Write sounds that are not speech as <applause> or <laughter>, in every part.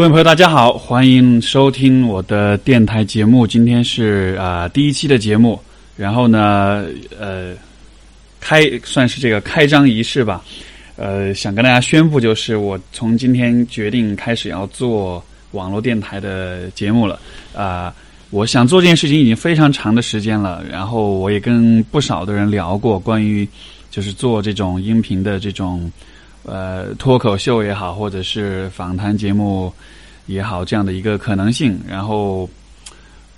各位朋友，大家好，欢迎收听我的电台节目。今天是啊、第一期的节目，然后呢，呃，开算是这个开张仪式吧。呃，想跟大家宣布，就是我从今天决定开始要做网络电台的节目了。啊、我想做这件事情已经非常长的时间了，然后我也跟不少的人聊过关于就是做这种音频的这种呃脱口秀也好，或者是访谈节目也好，这样的一个可能性。然后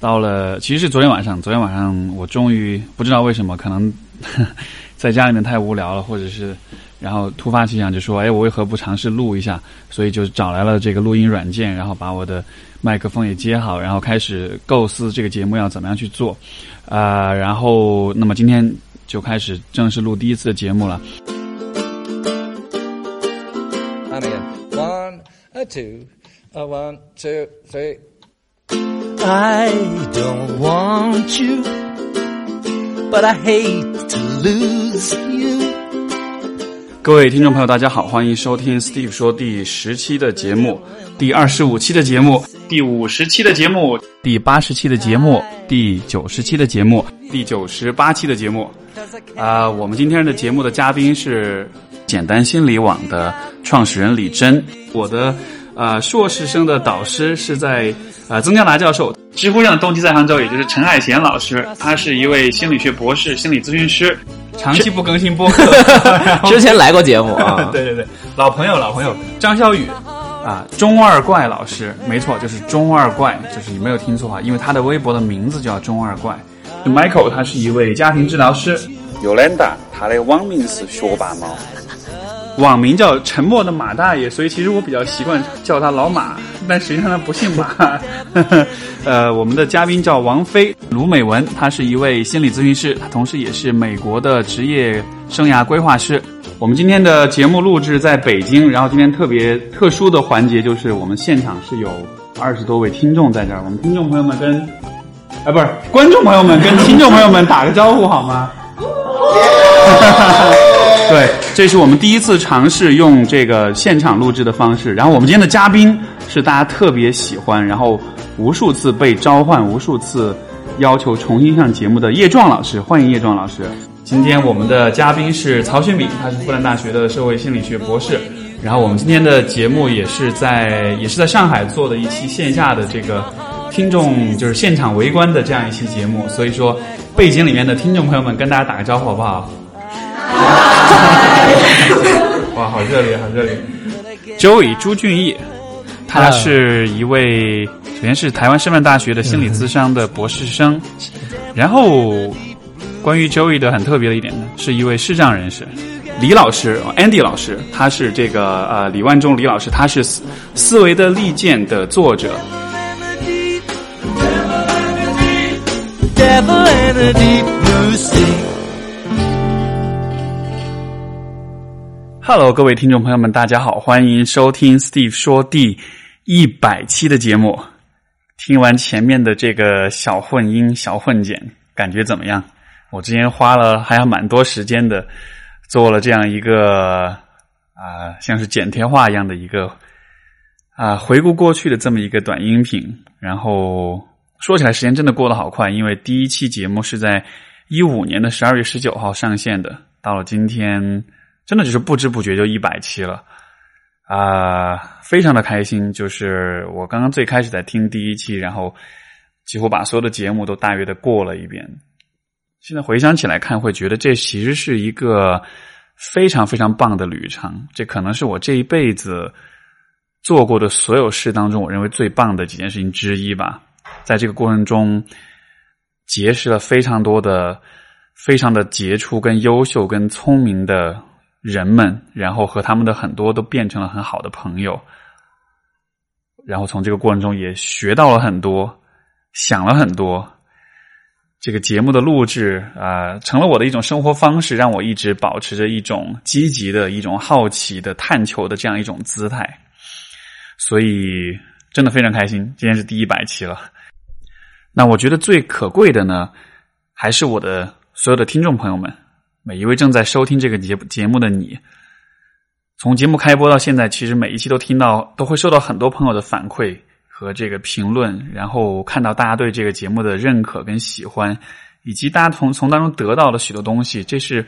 到了，其实是昨天晚上，昨天晚上我终于不知道为什么，可能 <laughs> 在家里面太无聊了，或者是然后突发奇想就说，哎，我为何不尝试录一下？所以就找来了这个录音软件，然后把我的麦克风也接好，然后开始构思这个节目要怎么样去做。啊、然后那么今天就开始正式录第一次的节目了。A two, a one, two, three. I don't want you, but I hate to lose you. 各位听众朋友，大家好，欢迎收听 Steve 说第十期的节目，第二十五期的节目，第五十期的节目，第八十期的节目，第九十期的节目，第九十八期的节目。啊、我们今天的节目的嘉宾是简单心理网的创始人李真，我的呃硕士生的导师是在呃曾江达教授，知乎上的冬季在杭州，也就是陈海贤老师，他是一位心理学博士、心理咨询师，长期不更新播客，<laughs> <laughs> 之前来过节目啊，<laughs> 对对对，老朋友老朋友。张小雨啊，中二怪老师，没错，就是中二怪，就是你没有听错啊，因为他的微博的名字叫中二怪。Michael 他是一位家庭治疗师，Yolanda，他的网名是学霸猫。网名叫沉默的马大爷，所以其实我比较习惯叫他老马，但实际上他不姓马。<laughs> 呃，我们的嘉宾叫王菲卢美文，她是一位心理咨询师，她同时也是美国的职业生涯规划师。我们今天的节目录制在北京，然后今天特别特殊的环节就是我们现场是有二十多位听众在这儿，我们听众朋友们跟啊不是观众朋友们跟听众朋友们打个招呼好吗？<laughs> 对，这是我们第一次尝试用这个现场录制的方式。然后我们今天的嘉宾是大家特别喜欢，然后无数次被召唤，无数次要求重新上节目的叶壮老师，欢迎叶壮老师。今天我们的嘉宾是曹雪敏，他是复旦大学的社会心理学博士。然后我们今天的节目也是在也是在上海做的一期线下的这个听众就是现场围观的这样一期节目，所以说背景里面的听众朋友们跟大家打个招呼好不好？<laughs> 哇，好热烈，好热烈！Joey 朱俊义，他是一位，首先是台湾师范大学的心理咨商的博士生，然后关于 Joey 的很特别的一点呢，是一位视障人士。李老师，Andy 老师，他是这个呃李万忠李老师，他是思思维的利剑的作者。Hello，各位听众朋友们，大家好，欢迎收听 Steve 说第一百期的节目。听完前面的这个小混音、小混剪，感觉怎么样？我之前花了还要蛮多时间的，做了这样一个啊、像是剪贴画一样的一个啊、回顾过去的这么一个短音频。然后说起来，时间真的过得好快，因为第一期节目是在一五年的十二月十九号上线的，到了今天。真的就是不知不觉就一百期了，啊、非常的开心。就是我刚刚最开始在听第一期，然后几乎把所有的节目都大约的过了一遍。现在回想起来看，会觉得这其实是一个非常非常棒的旅程。这可能是我这一辈子做过的所有事当中，我认为最棒的几件事情之一吧。在这个过程中，结识了非常多的、非常的杰出、跟优秀、跟聪明的。人们，然后和他们的很多都变成了很好的朋友，然后从这个过程中也学到了很多，想了很多。这个节目的录制啊、成了我的一种生活方式，让我一直保持着一种积极的一种好奇的探求的这样一种姿态。所以真的非常开心，今天是第一百期了。那我觉得最可贵的呢，还是我的所有的听众朋友们。每一位正在收听这个节节目的你，从节目开播到现在，其实每一期都听到，都会收到很多朋友的反馈和这个评论，然后看到大家对这个节目的认可跟喜欢，以及大家从从当中得到了许多东西，这是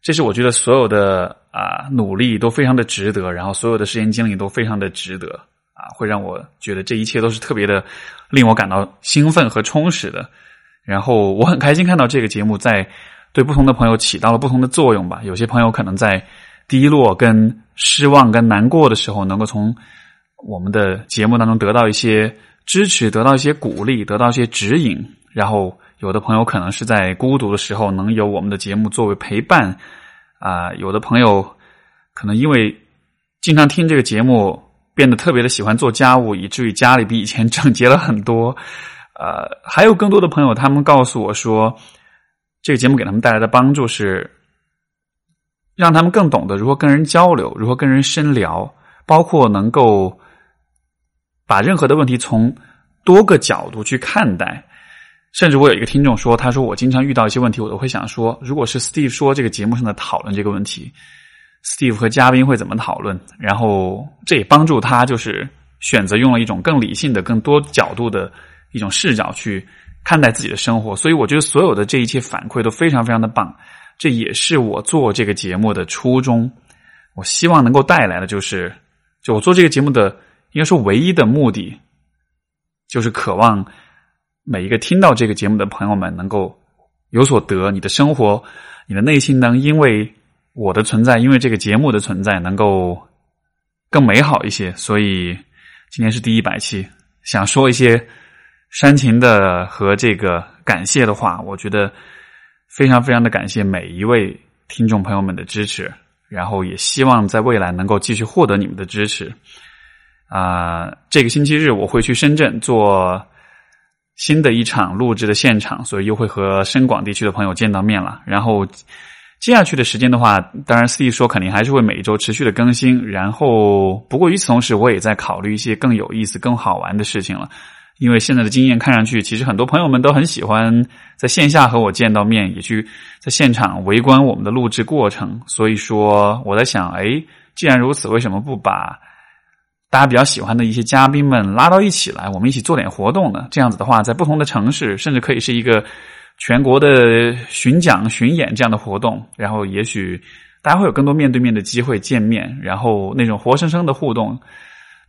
这是我觉得所有的啊努力都非常的值得，然后所有的时间精力都非常的值得啊，会让我觉得这一切都是特别的令我感到兴奋和充实的。然后我很开心看到这个节目在对不同的朋友起到了不同的作用吧。有些朋友可能在低落、跟失望、跟难过的时候，能够从我们的节目当中得到一些支持，得到一些鼓励，得到一些指引。然后有的朋友可能是在孤独的时候，能有我们的节目作为陪伴。啊，有的朋友可能因为经常听这个节目，变得特别的喜欢做家务，以至于家里比以前整洁了很多。呃，还有更多的朋友，他们告诉我说，这个节目给他们带来的帮助是，让他们更懂得如何跟人交流，如何跟人深聊，包括能够把任何的问题从多个角度去看待。甚至我有一个听众说，他说我经常遇到一些问题，我都会想说，如果是 Steve 说这个节目上的讨论这个问题，Steve 和嘉宾会怎么讨论？然后这也帮助他，就是选择用了一种更理性的、更多角度的。一种视角去看待自己的生活，所以我觉得所有的这一切反馈都非常非常的棒。这也是我做这个节目的初衷。我希望能够带来的就是，就我做这个节目的应该说唯一的目的，就是渴望每一个听到这个节目的朋友们能够有所得。你的生活，你的内心能因为我的存在，因为这个节目的存在，能够更美好一些。所以今天是第一百期，想说一些。煽情的和这个感谢的话，我觉得非常非常的感谢每一位听众朋友们的支持，然后也希望在未来能够继续获得你们的支持。啊，这个星期日我会去深圳做新的一场录制的现场，所以又会和深广地区的朋友见到面了。然后接下去的时间的话，当然 Steve 说肯定还是会每周持续的更新。然后不过与此同时，我也在考虑一些更有意思、更好玩的事情了。因为现在的经验看上去，其实很多朋友们都很喜欢在线下和我见到面，也去在现场围观我们的录制过程。所以说，我在想，哎，既然如此，为什么不把大家比较喜欢的一些嘉宾们拉到一起来，我们一起做点活动呢？这样子的话，在不同的城市，甚至可以是一个全国的巡讲、巡演这样的活动。然后，也许大家会有更多面对面的机会见面，然后那种活生生的互动。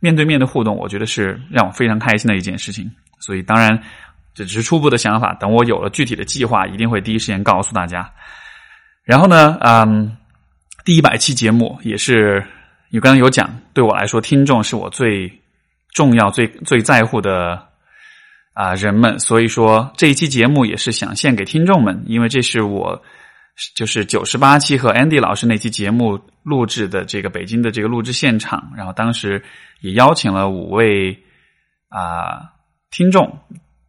面对面的互动，我觉得是让我非常开心的一件事情。所以，当然这只是初步的想法。等我有了具体的计划，一定会第一时间告诉大家。然后呢，嗯，第一百期节目也是你刚刚有讲，对我来说，听众是我最重要、最最在乎的啊人们。所以说，这一期节目也是想献给听众们，因为这是我。就是九十八期和 Andy 老师那期节目录制的这个北京的这个录制现场，然后当时也邀请了五位啊听众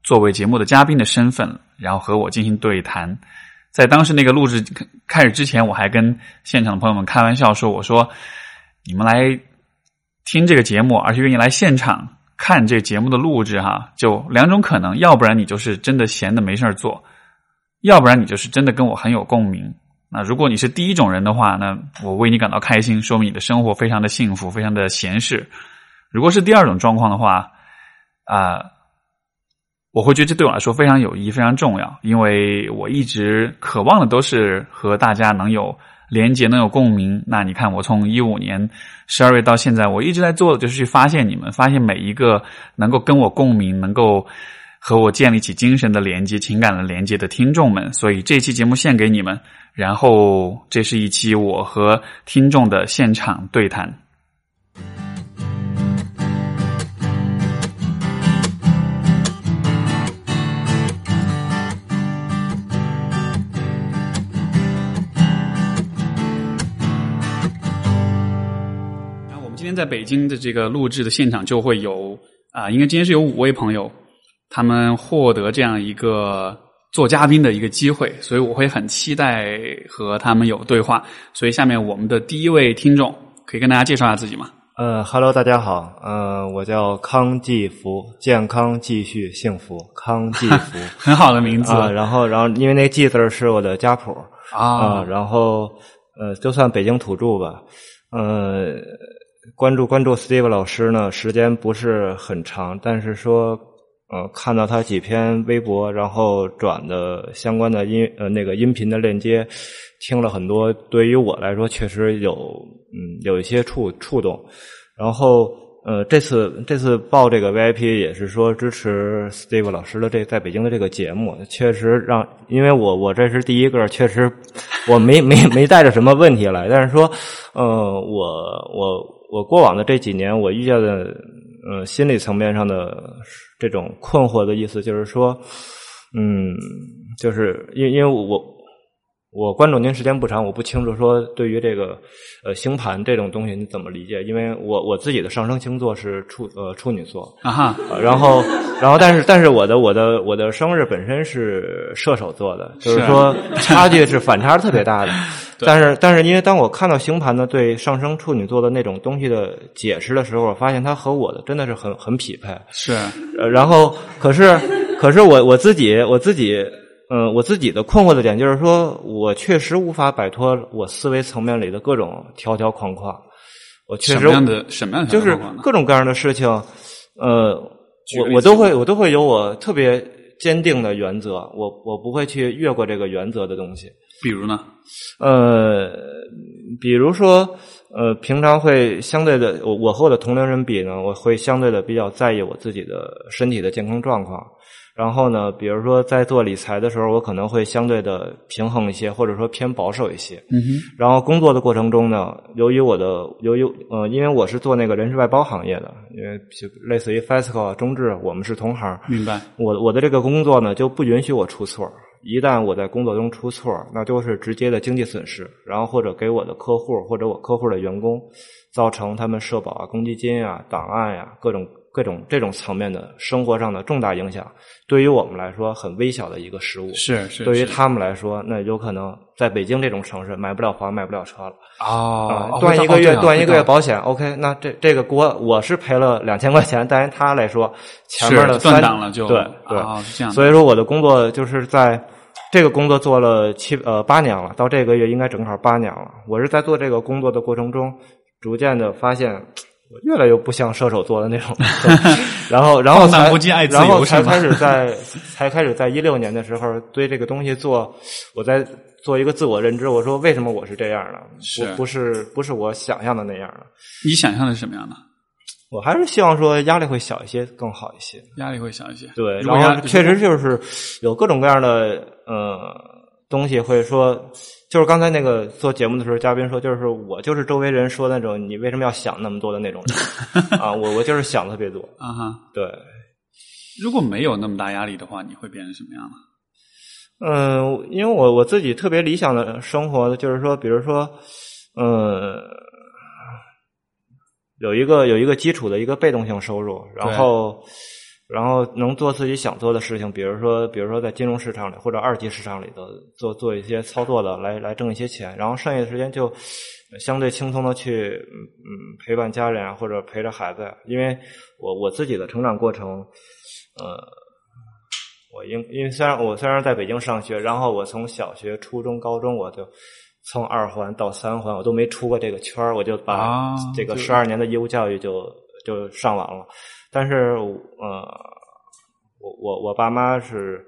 作为节目的嘉宾的身份，然后和我进行对谈。在当时那个录制开始之前，我还跟现场的朋友们开玩笑说：“我说你们来听这个节目，而且愿意来现场看这节目的录制，哈，就两种可能，要不然你就是真的闲的没事做。”要不然你就是真的跟我很有共鸣。那如果你是第一种人的话，那我为你感到开心，说明你的生活非常的幸福，非常的闲适。如果是第二种状况的话，啊，我会觉得这对我来说非常有意义，非常重要，因为我一直渴望的都是和大家能有连接，能有共鸣。那你看，我从一五年十二月到现在，我一直在做的就是去发现你们，发现每一个能够跟我共鸣，能够。和我建立起精神的连接、情感的连接的听众们，所以这期节目献给你们。然后，这是一期我和听众的现场对谈。天在北京的这个录制的现场就会有啊，应该今天是有五位朋友。他们获得这样一个做嘉宾的一个机会，所以我会很期待和他们有对话。所以下面我们的第一位听众可以跟大家介绍一下自己吗？呃哈喽，大家好，呃，我叫康继福，健康继续幸福，康继福，<laughs> 很好的名字。然后，然后因为那个“继”字是我的家谱啊，然后呃，就算北京土著吧。呃，关注关注 Steve 老师呢，时间不是很长，但是说，呃，看到他几篇微博，然后转的相关的音呃那个音频的链接，听了很多，对于我来说确实有嗯有一些触触动，然后呃这次这次报这个 VIP 也是说支持 Steve 老师的这在北京的这个节目，确实让因为我我这是第一个，确实我没没没带着什么问题来，但是说呃我我我过往的这几年我遇见的呃心理层面上的这种困惑的意思就是说嗯就是因因为我。我关注您时间不长，我不清楚说对于这个呃星盘这种东西你怎么理解？因为我我自己的上升星座是处呃处女座，啊哈，呃然后然后但是但是我的我的我的生日本身是射手座的，就是是说 <laughs> 差距是反差特别大的。<laughs> 但是但是因为当我看到星盘呢对上升处女座的那种东西的解释的时候，我发现它和我的真的是很很匹配。是呃，然后可是可是我我自己我自己嗯、呃我自己的困惑的点就是说我确实无法摆脱我思维层面里的各种条条框框，我确实什么样的什么样的就是各种各样的事情，呃，我我都会我都会有我特别坚定的原则，我我不会去越过这个原则的东西。比如呢？呃，比如说，呃，平常会相对的，我我和我的同龄人比呢，我会相对的比较在意我自己的身体的健康状况。然后呢，比如说在做理财的时候，我可能会相对的平衡一些，或者说偏保守一些。嗯哼，然后工作的过程中呢，由于我的由于呃，因为我是做那个人事外包行业的，因为就类似于 FESCO 啊、中智，我们是同行。明白。我我的这个工作呢，就不允许我出错。一旦我在工作中出错，那就是直接的经济损失，然后或者给我的客户或者我客户的员工造成他们社保啊、公积金啊、档案呀、各种各种这种层面的生活上的重大影响。对于我们来说，很微小的一个失误。是是，对于他们来说，那有可能在北京这种城市买不了房、买不了车了。哦啊，，哦断一个月，断一个月保险，OK，那这这个锅我是赔了两千块钱，但是他来说前面的三档了就对对，哦这样所以说我的工作就是在这个工作做了七呃八年了，到这个月应该正好八年了。我是在做这个工作的过程中，逐渐的发现。我越来越不像射手座的那种，<laughs> 然后，然后才，然后才开始在，才开始在一六年的时候对这个东西做，我在做一个自我认知。我说为什么我是这样的？是不不是不是我想象的那样的。你想象的是什么样的？我还是希望说压力会小一些，更好一些。压力会小一些。对，然后确实就是有各种各样的呃东西会说，就是刚才那个做节目的时候，嘉宾说，就是我就是周围人说那种你为什么要想那么多的那种人 <laughs> 啊，我我就是想特别多。啊哈，对，如果没有那么大压力的话，你会变成什么样呢？嗯，因为我我自己特别理想的生活，就是说，比如说，嗯，有一个有一个基础的一个被动性收入，然后然后能做自己想做的事情，比如说比如说在金融市场里或者二级市场里头做做一些操作的，来来挣一些钱，然后剩下的时间就相对轻松的去嗯嗯陪伴家人啊，或者陪着孩子，因为我我自己的成长过程，呃。我因因为虽然我虽然在北京上学，然后我从小学、初中、高中，我就从二环到三环，我都没出过这个圈儿我就把啊这个十二年的义务教育就就上完了。但是呃，我我我爸妈是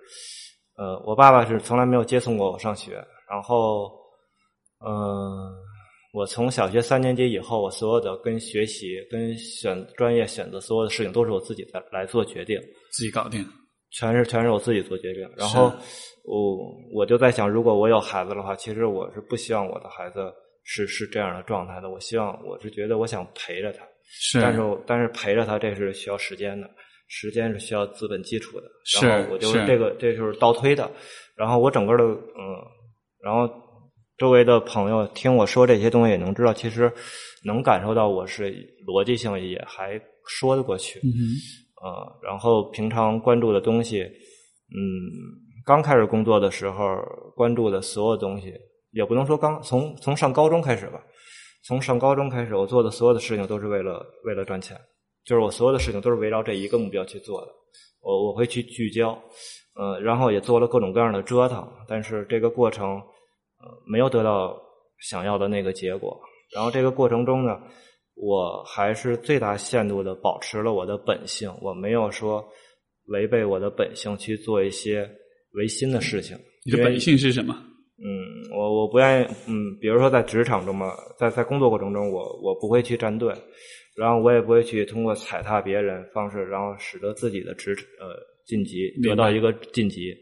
呃，我爸爸是从来没有接送过我上学，然后嗯、呃，我从小学三年级以后，我所有的跟学习、跟选专业选择所有的事情，都是我自己在来做决定。自己搞定。全是全是我自己做决定。然后我我就在想，如果我有孩子的话，其实我是不希望我的孩子是是这样的状态的。我希望我是觉得我想陪着他，是，但是但是陪着他这是需要时间的，时间是需要资本基础的。是然后我就是这个这就是倒推的。然后我整个的嗯，然后周围的朋友听我说这些东西，也能知道，其实能感受到我是逻辑性也还说得过去。嗯然后平常关注的东西，嗯，刚开始工作的时候关注的所有东西，也不能说刚从从上高中开始吧，从上高中开始，我做的所有的事情都是为了为了赚钱，就是我所有的事情都是围绕这一个目标去做的，我我会去聚焦，呃，然后也做了各种各样的折腾，但是这个过程，呃，没有得到想要的那个结果，然后这个过程中呢，我还是最大限度的保持了我的本性，我没有说违背我的本性去做一些违心的事情。你的本性是什么？嗯，我我不愿意，嗯，比如说在职场中嘛，在在工作过程中，我我不会去站队，然后我也不会去通过踩踏别人方式，然后使得自己的职呃晋级得到一个晋级，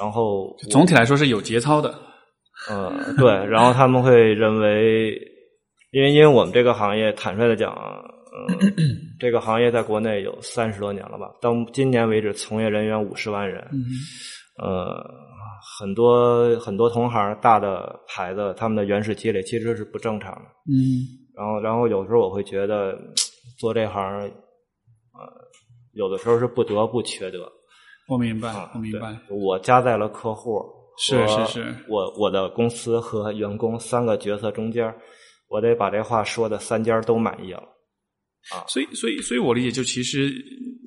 然后总体来说是有节操的。呃对，然后他们会认为，因为因为我们这个行业，坦率的讲，呃，这个行业在国内有三十多年了吧，到今年为止，从业人员五十万人，呃，很多很多同行大的牌子，他们的原始积累其实是不正常的。嗯然后，然后有时候我会觉得 <tsk> 做这行，呃，有的时候是不得不缺德。我明白啊，我明白。我加在了客户是是是我我的公司和员工三个角色中间，我得把这话说的三家都满意了。啊所以，所以，所以我理解，就其实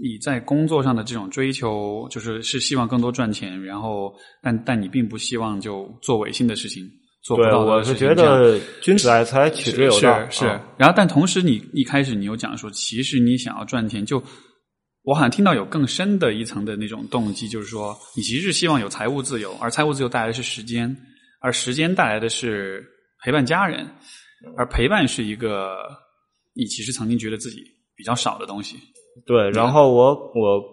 你在工作上的这种追求，就是是希望更多赚钱，然后，但但你并不希望就做违心的事情，做不对，到我是觉得君子爱财，取之有道。是是啊，然后但同时你一开始你有讲说，其实你想要赚钱，就我好像听到有更深的一层的那种动机，就是说你其实是希望有财务自由，而财务自由带来的是时间，而时间带来的是陪伴家人，而陪伴是一个你其实曾经觉得自己比较少的东西。对。然后我我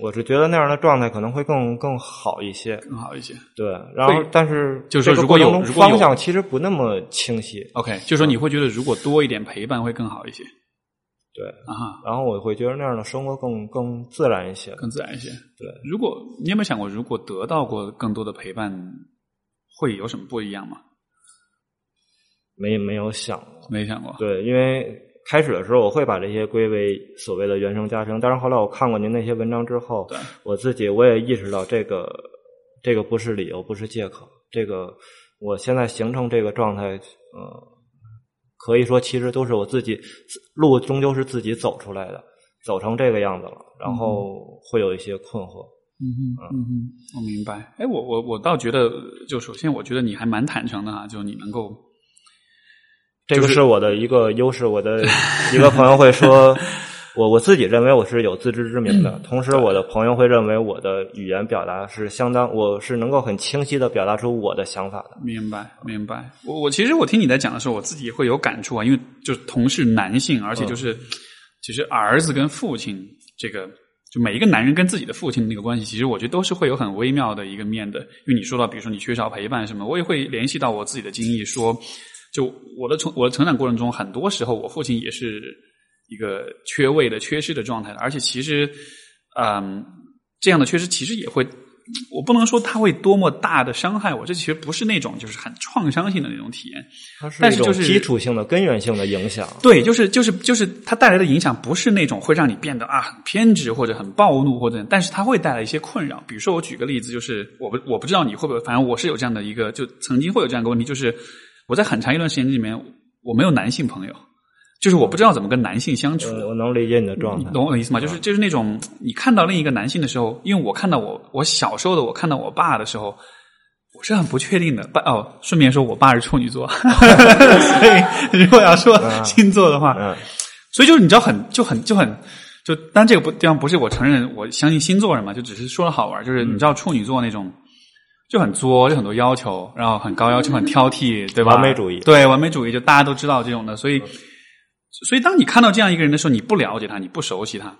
我是觉得那样的状态可能会更更好一些。更好一些。对，然后但是就是如果有方向其实不那么清晰。OK，就是说你会觉得如果多一点陪伴会更好一些对，啊，然后我会觉得那样的生活更更自然一些。更自然一些。对，如果你有没有想过，如果得到过更多的陪伴，会有什么不一样吗？没没有想过。没想过。对，因为开始的时候我会把这些归为所谓的原生家庭，但是后来我看过您那些文章之后对，我自己我也意识到这个这个不是理由，不是借口。这个我现在形成这个状态，呃，可以说其实都是我自己路终究是自己走出来的，走成这个样子了，然后会有一些困惑。嗯嗯，嗯哼，我明白。哎，我我我倒觉得，就首先我觉得你还蛮坦诚的哈，就你能够这个是是我的一个优势。我的一个朋友会说，<laughs> 我我自己认为我是有自知之明的，同时我的朋友会认为我的语言表达是相当，我是能够很清晰的表达出我的想法的。明白明白。我我其实我听你在讲的时候，我自己会有感触啊，因为就是同是男性，而且就是、其实儿子跟父亲这个。就每一个男人跟自己的父亲的那个关系，其实我觉得都是会有很微妙的一个面的。因为你说到，比如说你缺少陪伴什么，我也会联系到我自己的经历，说，就我的成我的成长过程中，很多时候我父亲也是一个缺位的、缺失的状态的，而且其实，嗯，这样的缺失其实也会，我不能说他会多么大的伤害我，这其实不是那种就是很创伤性的那种体验。但是就是基础性的、根源性的影响。对，就是就是就是它带来的影响不是那种会让你变得啊很偏执或者很暴怒或者，但是它会带来一些困扰。比如说我举个例子，就是我不我不知道你会不会，反正我是有这样的一个，就曾经会有这样一个问题，就是我在很长一段时间里面我没有男性朋友，就是我不知道怎么跟男性相处。呃，我能理解你的状态。你懂我的意思吗？就是就是那种你看到另一个男性的时候，因为我看到我我小时候的我看到我爸的时候，我是很不确定的。爸哦，顺便说我爸是处女座，<laughs> 所以 <laughs> 如果要说 <laughs> 星座的话，嗯，所以就是你知道很就很就很就，当然这个不地方不是我承认我相信星座人嘛，就只是说了好玩，就是你知道处女座那种。就很作，就很多要求，然后很高要求，很挑剔，对吧？完美主义对完美主义，就大家都知道这种的，所以，所以当你看到这样一个人的时候，你不了解他，你不熟悉他，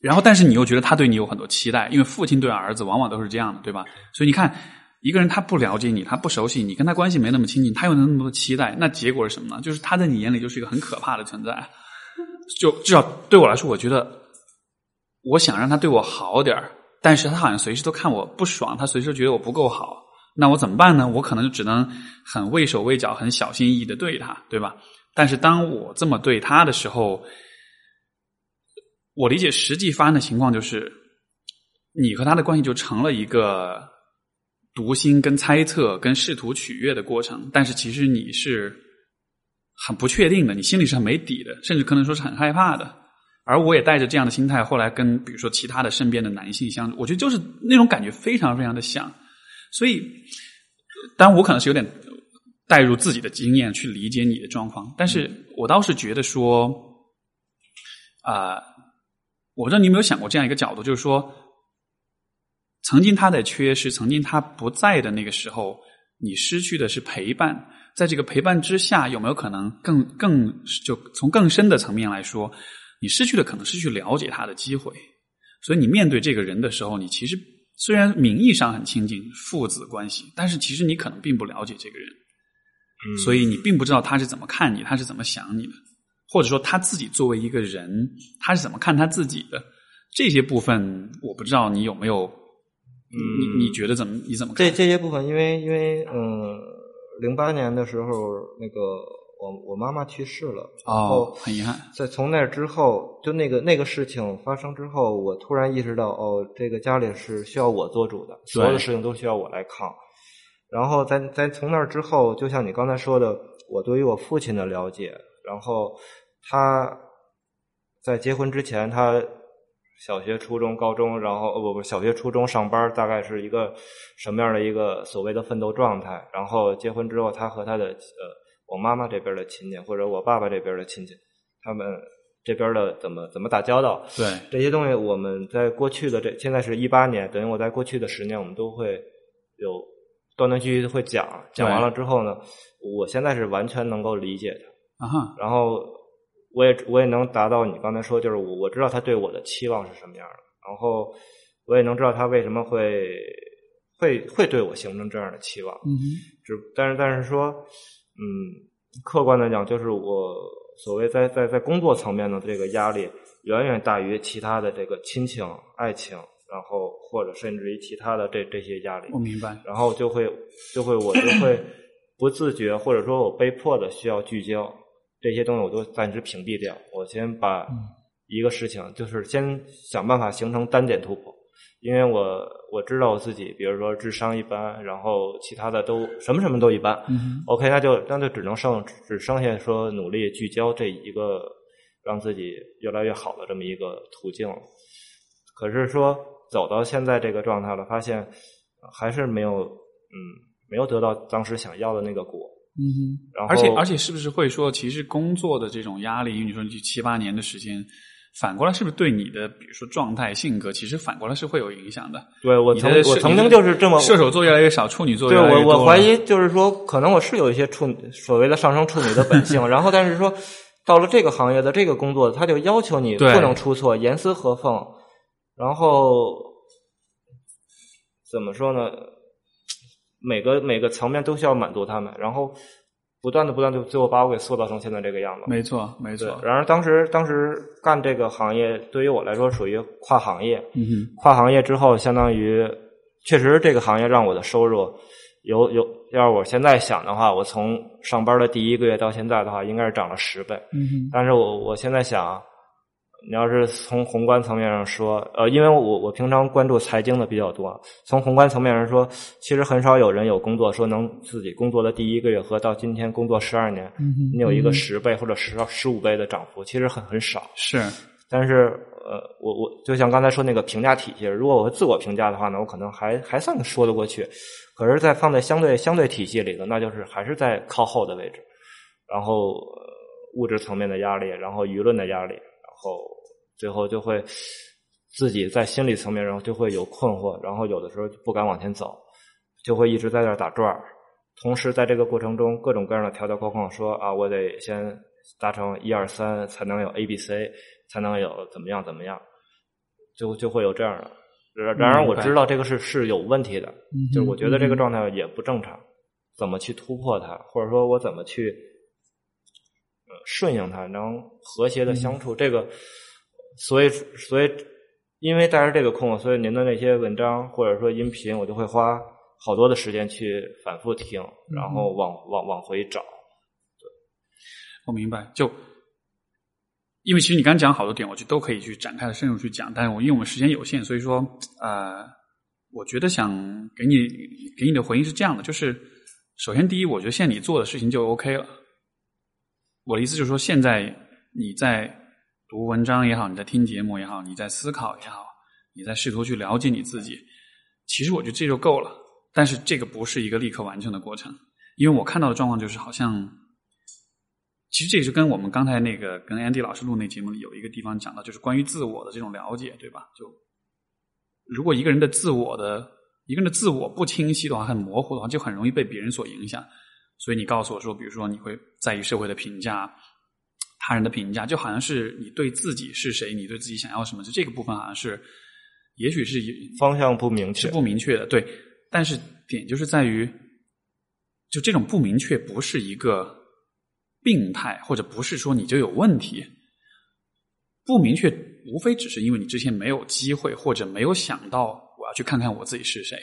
然后但是你又觉得他对你有很多期待，因为父亲对儿子往往都是这样的，对吧？所以你看，一个人他不了解你，他不熟悉你，跟他关系没那么亲近，他又有那么多期待，那结果是什么呢？就是他在你眼里就是一个很可怕的存在。就至少对我来说，我觉得我想让他对我好点儿，但是他好像随时都看我不爽，他随时都觉得我不够好，那我怎么办呢？我可能就只能很畏手畏脚、很小心翼翼的对他，对吧？但是当我这么对他的时候，我理解实际发生的情况就是，你和他的关系就成了一个读心、跟猜测、跟试图取悦的过程。但是其实你是很不确定的，你心里是很没底的，甚至可能说是很害怕的。而我也带着这样的心态，后来跟比如说其他的身边的男性相处，我觉得就是那种感觉非常非常的像。所以，当然我可能是有点带入自己的经验去理解你的状况。但是我倒是觉得说，啊、我不知道你有没有想过这样一个角度，就是说，曾经他的缺失，曾经他不在的那个时候，你失去的是陪伴。在这个陪伴之下，有没有可能更更就从更深的层面来说，你失去的可能是去了解他的机会。所以你面对这个人的时候，你其实虽然名义上很亲近，父子关系，但是其实你可能并不了解这个人，所以你并不知道他是怎么看你，他是怎么想你的，或者说他自己作为一个人，他是怎么看他自己的。这些部分我不知道你有没有，你你觉得怎么？你怎么看？这这些部分，因为因为嗯，零八年的时候，那个我我妈妈去世了，然哦，很遗憾。在从那之后，就那个那个事情发生之后，我突然意识到，哦，这个家里是需要我做主的，所有的事情都需要我来扛。然后在在从那之后，就像你刚才说的，我对于我父亲的了解，然后他在结婚之前，他小学、初中、高中，然后呃不不，小学、初中上班，大概是一个什么样的一个所谓的奋斗状态？然后结婚之后，他和他的呃我妈妈这边的亲戚，或者我爸爸这边的亲戚，他们这边的怎么怎么打交道？对，这些东西我们在过去的这现在是一八年，等于我在过去的十年，我们都会有断断续续的会讲，讲完了之后呢，我现在是完全能够理解的。啊哈，然后我也我也能达到你刚才说，就是我我知道他对我的期望是什么样的，然后我也能知道他为什么会会会对我形成这样的期望。嗯，只但是但是说，嗯，客观的讲，就是我所谓在在在工作层面的这个压力，远远大于其他的这个亲情、爱情，然后或者甚至于其他的这这些压力我。明白。然后就会就会我就会 <clears throat> 不自觉，或者说我被迫的需要聚焦这些东西，我都暂时屏蔽掉。我先把一个事情，就是先想办法形成单点突破，因为我我知道我自己，比如说智商一般，然后其他的都什么什么都一般。嗯，OK，那就那就只能剩只剩下说努力聚焦这一个让自己越来越好的这么一个途径了。可是说走到现在这个状态了，发现呃还是没有嗯没有得到当时想要的那个果。嗯哼。然后而且而且是不是会说，其实工作的这种压力，因为你说你七八年的时间，反过来是不是对你的比如说状态、性格，其实反过来是会有影响的？对我曾我曾经就是这么射手座越来越少，处女座对越来越多了我我怀疑就是说，可能我是有一些处所谓的上升处女的本性，然后但是说到了这个行业的这个工作，他就要求你不能出错，严丝合缝，然后怎么说呢？每个每个层面都需要满足他们，然后不断的不断的，最后把我给塑造成现在这个样子。没错，没对错，。然而当时当时干这个行业，对于我来说属于跨行业，嗯哼，跨行业之后，相当于确实这个行业让我的收入有有，要是我现在想的话，我从上班的第一个月到现在的话，应该是涨了十倍。嗯哼，但是我我现在想，你要是从宏观层面上说，呃，因为我我平常关注财经的比较多，从宏观层面上说，其实很少有人有工作说能自己工作的第一个月和到今天工作十二年，嗯，你有一个十倍或者十十五倍的涨幅，其实很很少。是，但是呃，我我就像刚才说那个评价体系，如果我自我评价的话呢，我可能还还算说得过去。可是，在放在相对相对体系里头，那就是还是在靠后的位置。然后、呃物质层面的压力，然后舆论的压力，然后最后就会自己在心理层面上就会有困惑，然后有的时候就不敢往前走，就会一直在那儿打转儿。同时，在这个过程中，各种各样的条条框框说啊，我得先达成一二三，才能有 A、B、C，才能有怎么样怎么样，就就会有这样的。然然而，我知道这个是是有问题的，就是我觉得这个状态也不正常，怎么去突破它，或者说我怎么去顺应它，能和谐的相处，这个，所以所以因为带着这个空，所以您的那些文章或者说音频，我就会花好多的时间去反复听，然后往往往回找。我明白，就因为其实你刚刚讲好多点，我觉得都可以去展开的深入去讲，但是我因为我们时间有限，所以说呃，我觉得想给你给你的回应是这样的，就是首先第一，我觉得现在你做的事情就 OK 了。我的意思就是说，现在你在读文章也好，你在听节目也好，你在思考也好，你在试图去了解你自己，其实我觉得这就够了。但是这个不是一个立刻完成的过程，因为我看到的状况就是好像，其实这也是跟我们刚才那个跟 Andy 老师录那节目里有一个地方讲到，就是关于自我的这种了解，对吧？就如果一个人的自我的一个人的自我不清晰的话，很模糊的话，就很容易被别人所影响。所以你告诉我说，比如说你会在意社会的评价、他人的评价，就好像是你对自己是谁，你对自己想要什么，就这个部分好像是，也许是方向不明确，是不明确的。对，但是点就是在于，就这种不明确不是一个病态，或者不是说你就有问题。不明确，无非只是因为你之前没有机会，或者没有想到我要去看看我自己是谁，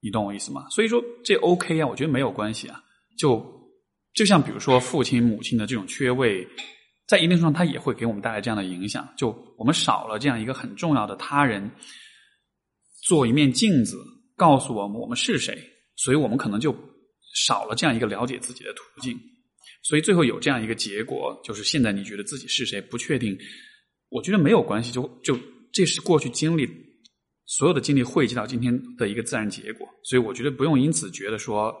你懂我意思吗？所以说这 OK 啊，我觉得没有关系啊。就就像比如说父亲母亲的这种缺位，在一定程度上，它也会给我们带来这样的影响。就我们少了这样一个很重要的他人，做一面镜子，告诉我们我们是谁，所以我们可能就少了这样一个了解自己的途径。所以最后有这样一个结果，就是现在你觉得自己是谁不确定。我觉得没有关系，就就这是过去经历所有的经历汇集到今天的一个自然结果，所以我觉得不用因此觉得说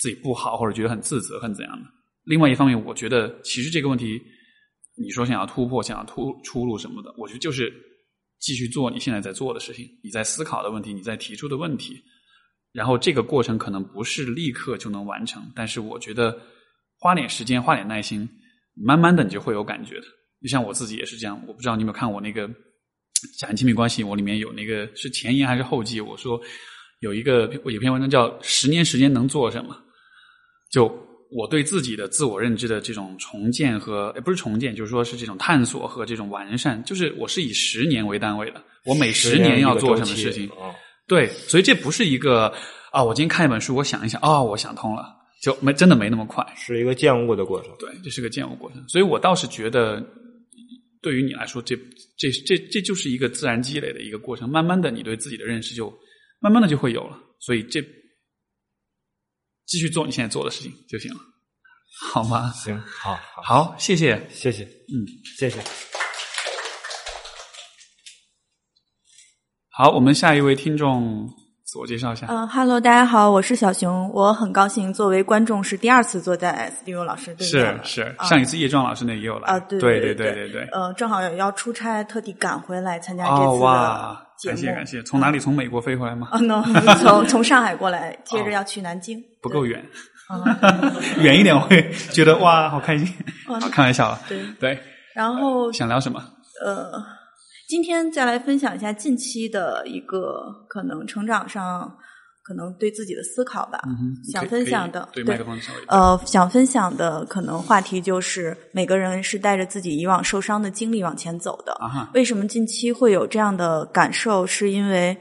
自己不好，或者觉得很自责，很怎样的。另外一方面，我觉得其实这个问题，你说想要突破、想要突出路什么的，我觉得就是继续做你现在在做的事情，你在思考的问题，你在提出的问题，然后这个过程可能不是立刻就能完成，但是我觉得花点时间、花点耐心，慢慢的你就会有感觉的。就像我自己也是这样，我不知道你有没有看我那个讲亲密关系，我里面有那个是前言还是后记？我说有一个有篇文章叫《十年时间能做什么》，就我对自己的自我认知的这种重建和，不是重建，就是说是这种探索和这种完善，就是我是以十年为单位的，我每十年要做什么事情？对，所以这不是一个啊，我今天看一本书，我想一想，啊，我想通了，就没真的没那么快，是一个渐悟的过程。对，这是个渐悟过程，所以我倒是觉得。对于你来说，这这这这就是一个自然积累的一个过程。慢慢的，你对自己的认识就慢慢的就会有了。所以，这继续做你现在做的事情就行了，好吗？行，好，好，谢谢，谢谢，嗯，谢谢。好，我们下一位听众。自我介绍一下。嗯哈喽，大家好，我是小熊，我很高兴作为观众是第二次坐在 Steve 老师对面。是是，上一次叶壮老师那也有来。啊，对对对对对。呃，正好要出差，特地赶回来参加这次的节目。感谢感谢，从哪里？从美国飞回来吗？啊，no，<laughs> 从从上海过来，接着要去南京。不够远，<laughs> 远一点会觉得哇，好开心。开玩笑啊。对对。然后想聊什么？呃。今天再来分享一下近期的一个可能成长上，可能对自己的思考吧。想分享的，对呃，想分享的可能话题就是每个人是带着自己以往受伤的经历往前走的。为什么近期会有这样的感受？是因为，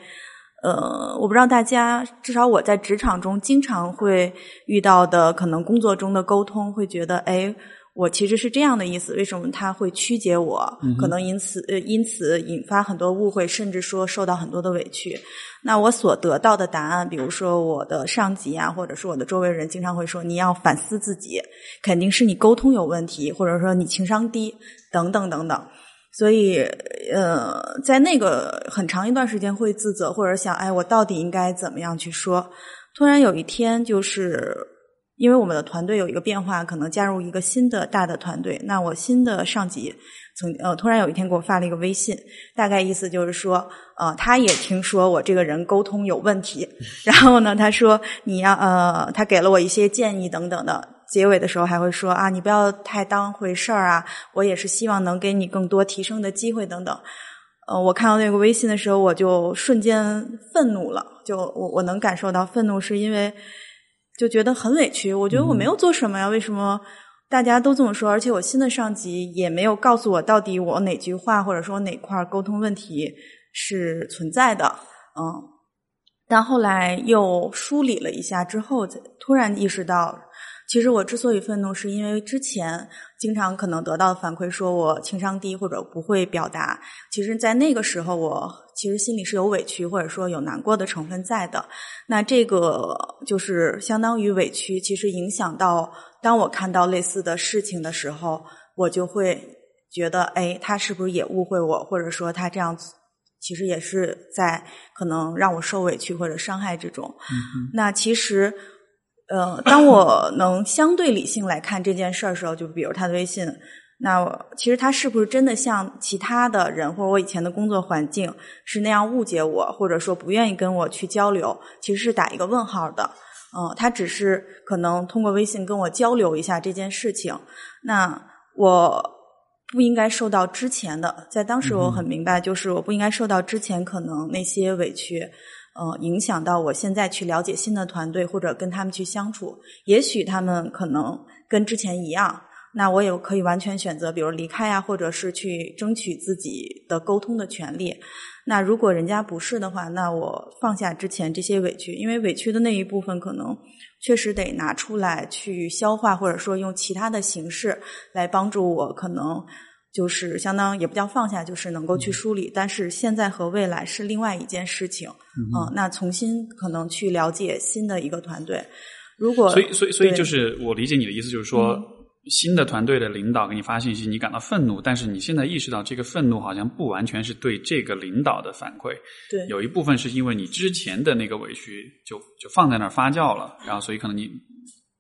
呃，我不知道大家，至少我在职场中经常会遇到的，可能工作中的沟通会觉得，哎。我其实是这样的意思，为什么他会曲解我？可能因此呃因此引发很多误会，甚至说受到很多的委屈。那我所得到的答案，比如说我的上级啊，或者是我的周围人，经常会说你要反思自己，肯定是你沟通有问题，或者说你情商低，等等等等。所以呃，在那个很长一段时间会自责，或者想哎，我到底应该怎么样去说？突然有一天就是。因为我们的团队有一个变化，可能加入一个新的大的团队。那我新的上级曾呃突然有一天给我发了一个微信，大概意思就是说，呃，他也听说我这个人沟通有问题。然后呢，他说你要呃，他给了我一些建议等等的。结尾的时候还会说啊，你不要太当回事儿啊，我也是希望能给你更多提升的机会等等。呃，我看到那个微信的时候，我就瞬间愤怒了。就我我能感受到愤怒，是因为。就觉得很委屈，我觉得我没有做什么呀，为什么大家都这么说？而且我新的上级也没有告诉我到底我哪句话或者说哪块沟通问题是存在的，嗯。但后来又梳理了一下之后，突然意识到。其实我之所以愤怒，是因为之前经常可能得到的反馈说我情商低或者不会表达。其实，在那个时候，我其实心里是有委屈或者说有难过的成分在的。那这个就是相当于委屈，其实影响到当我看到类似的事情的时候，我就会觉得，哎，他是不是也误会我，或者说他这样子其实也是在可能让我受委屈或者伤害这种。那其实。呃，当我能相对理性来看这件事儿的时候，就比如他的微信，那我其实他是不是真的像其他的人或者我以前的工作环境是那样误解我，或者说不愿意跟我去交流，其实是打一个问号的。嗯、他只是可能通过微信跟我交流一下这件事情，那我不应该受到之前的，在当时我很明白，就是我不应该受到之前可能那些委屈，呃，影响到我现在去了解新的团队或者跟他们去相处。也许他们可能跟之前一样，那我也可以完全选择，比如离开呀，或者是去争取自己的沟通的权利。那如果人家不是的话，那我放下之前这些委屈，因为委屈的那一部分可能确实得拿出来去消化，或者说用其他的形式来帮助我，可能就是相当也不叫放下，就是能够去梳理。但是现在和未来是另外一件事情，嗯、那重新可能去了解新的一个团队。如果所以，所以，所以就是我理解你的意思，就是说，新的团队的领导给你发信息，你感到愤怒，但是你现在意识到这个愤怒好像不完全是对这个领导的反馈，对。有一部分是因为你之前的那个委屈就就放在那儿发酵了，然后所以可能你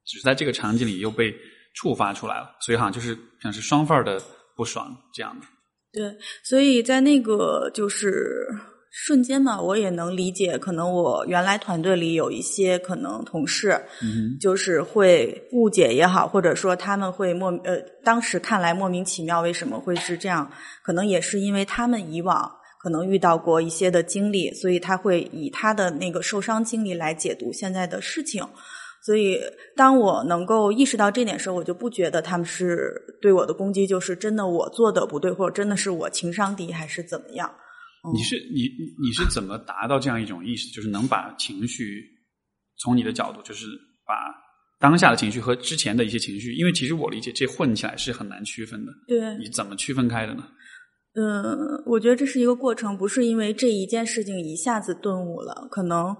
只是在这个场景里又被触发出来了，所以好像就是像是双份儿的不爽这样的。对，所以在那个就是瞬间嘛，我也能理解，可能我原来团队里有一些可能同事，嗯就是会误解也好，或者说他们会莫呃，当时看来莫名其妙为什么会是这样，可能也是因为他们以往可能遇到过一些的经历，所以他会以他的那个受伤经历来解读现在的事情。所以，当我能够意识到这点时候，我就不觉得他们是对我的攻击，就是真的我做的不对，或者真的是我情商低，还是怎么样？嗯你是你你你是怎么达到这样一种意识，就是能把情绪从你的角度，就是把当下的情绪和之前的一些情绪，因为其实我理解这混起来是很难区分的，对，你怎么区分开的呢？嗯，我觉得这是一个过程，不是因为这一件事情一下子顿悟了。可能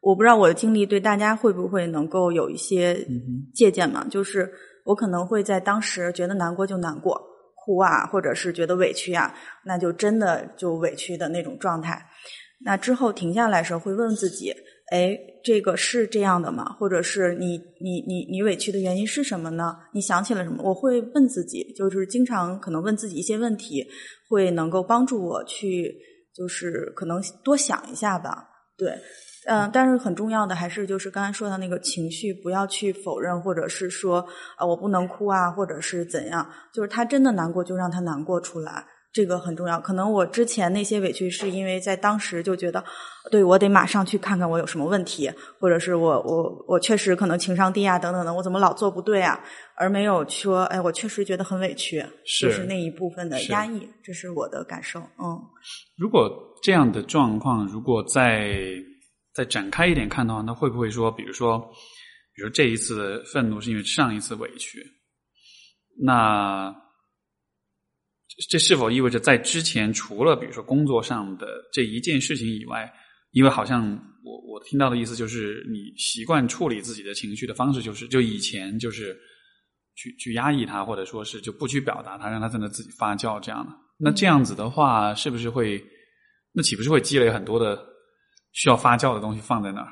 我不知道我的经历对大家会不会能够有一些借鉴嘛？就是我可能会在当时觉得难过就难过，哭啊，或者是觉得委屈啊，那就真的就委屈的那种状态。那之后停下来的时候，会问自己：哎，这个是这样的吗？或者是你你你你委屈的原因是什么呢？你想起了什么？我会问自己，就是经常可能问自己一些问题，会能够帮助我去，就是可能多想一下吧。对，嗯、但是很重要的还是就是刚才说的那个情绪，不要去否认，或者是说啊、我不能哭啊，或者是怎样，就是他真的难过就让他难过出来。这个很重要。可能我之前那些委屈，是因为在当时就觉得，对我得马上去看看我有什么问题，或者是我我我确实可能情商低啊，等等的，我怎么老做不对啊，而没有说，哎，我确实觉得很委屈，是就是那一部分的压抑，这是我的感受。嗯，如果这样的状况，如果再再展开一点看的话，那会不会说，比如说，比如这一次愤怒是因为上一次委屈，那这是否意味着在之前除了比如说工作上的这一件事情以外，因为好像我我听到的意思就是你习惯处理自己的情绪的方式就是就以前就是去去压抑它，或者说是就不去表达它，让它在那自己发酵这样的。那这样子的话，是不是会那岂不是会积累很多的需要发酵的东西放在那儿？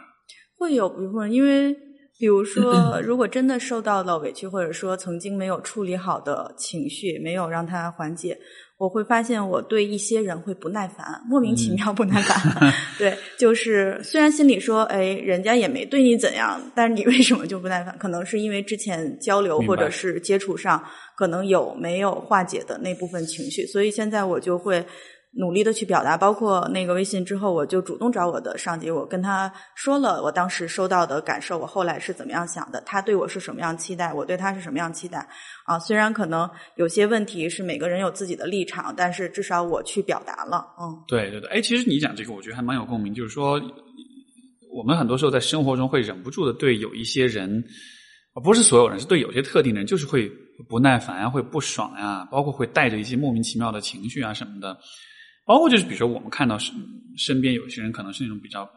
会有一部分，因为比如说，<clears throat> 如果真的受到了委屈，或者说曾经没有处理好的情绪，没有让它缓解，我会发现我对一些人会不耐烦，莫名其妙不耐烦。<laughs> 对，就是虽然心里说，哎，人家也没对你怎样，但是你为什么就不耐烦？可能是因为之前交流或者是接触上，可能有没有化解的那部分情绪，所以现在我就会。努力的去表达，包括那个微信之后，我就主动找我的上级，我跟他说了我当时收到的感受，我后来是怎么样想的，他对我是什么样期待，我对他是什么样期待啊？虽然可能有些问题是每个人有自己的立场，但是至少我去表达了，嗯，对对对，哎，其实你讲这个，我觉得还蛮有共鸣。就是说，我们很多时候在生活中会忍不住的对有一些人，呃不是所有人，是对有些特定的人，就是会不耐烦啊，会不爽呀、包括会带着一些莫名其妙的情绪啊什么的。包括就是比如说我们看到身身边有些人可能是那种比较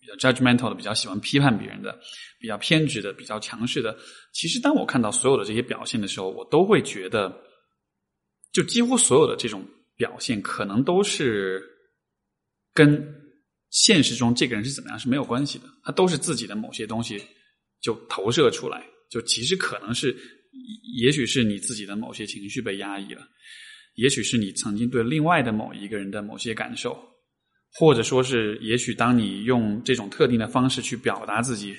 比较 judgmental 的，比较喜欢批判别人的，比较偏执的，比较强势的。其实当我看到所有的这些表现的时候，我都会觉得，就几乎所有的这种表现，可能都是跟现实中这个人是怎么样是没有关系的，他都是自己的某些东西就投射出来，就其实可能是，也许是你自己的某些情绪被压抑了，也许是你曾经对另外的某一个人的某些感受，或者说是，也许当你用这种特定的方式去表达自己，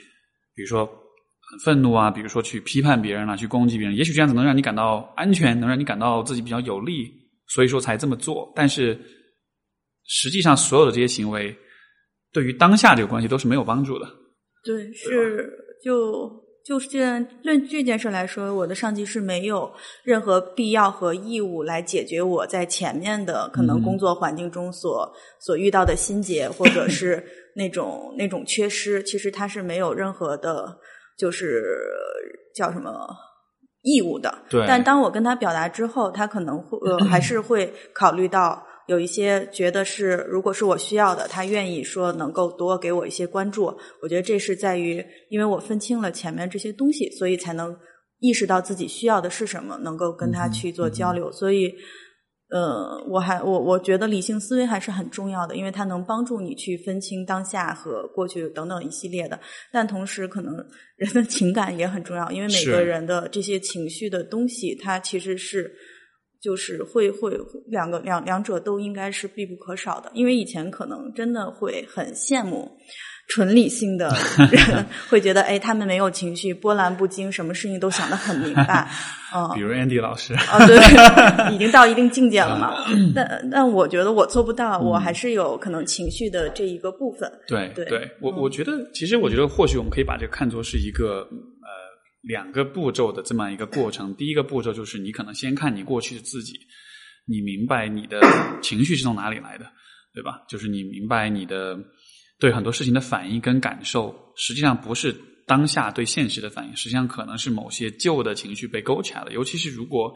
比如说很愤怒啊，比如说去批判别人啊，去攻击别人，也许这样子能让你感到安全，能让你感到自己比较有利，所以说才这么做。但是实际上，所有的这些行为对于当下这个关系都是没有帮助的。对，是就就这论这件事来说，我的上级是没有任何必要和义务来解决我在前面的可能工作环境中所所遇到的心结，或者 <laughs> 是那种那种缺失。其实他是没有任何的，就是叫什么义务的。对。但当我跟他表达之后，他可能会呃还 <clears throat> 是会考虑到。有一些觉得是，如果是我需要的，他愿意说能够多给我一些关注。我觉得这是在于，因为我分清了前面这些东西，所以才能意识到自己需要的是什么，能够跟他去做交流。所以，呃，我还我我觉得理性思维还是很重要的，因为它能帮助你去分清当下和过去等等一系列的。但同时，可能人的 <laughs> 情感也很重要，因为每个人的这些情绪的东西，它其实是。就是会会两个两两者都应该是必不可少的，因为以前可能真的会很羡慕纯理性的人，<laughs> 会觉得哎，他们没有情绪，波澜不惊，什么事情都想得很明白。<laughs> 嗯，比如 Andy 老师啊，对，<laughs> 已经到一定境界了嘛。但但我觉得我做不到，我还是有可能情绪的这一个部分。对对，我我觉得其实我觉得或许我们可以把这个看作是一个。两个步骤的这么一个过程，第一个步骤就是你可能先看你过去的自己，你明白你的情绪是从哪里来的，对吧？就是你明白你的对很多事情的反应跟感受，实际上不是当下对现实的反应，实际上可能是某些旧的情绪被勾起来了。尤其是如果，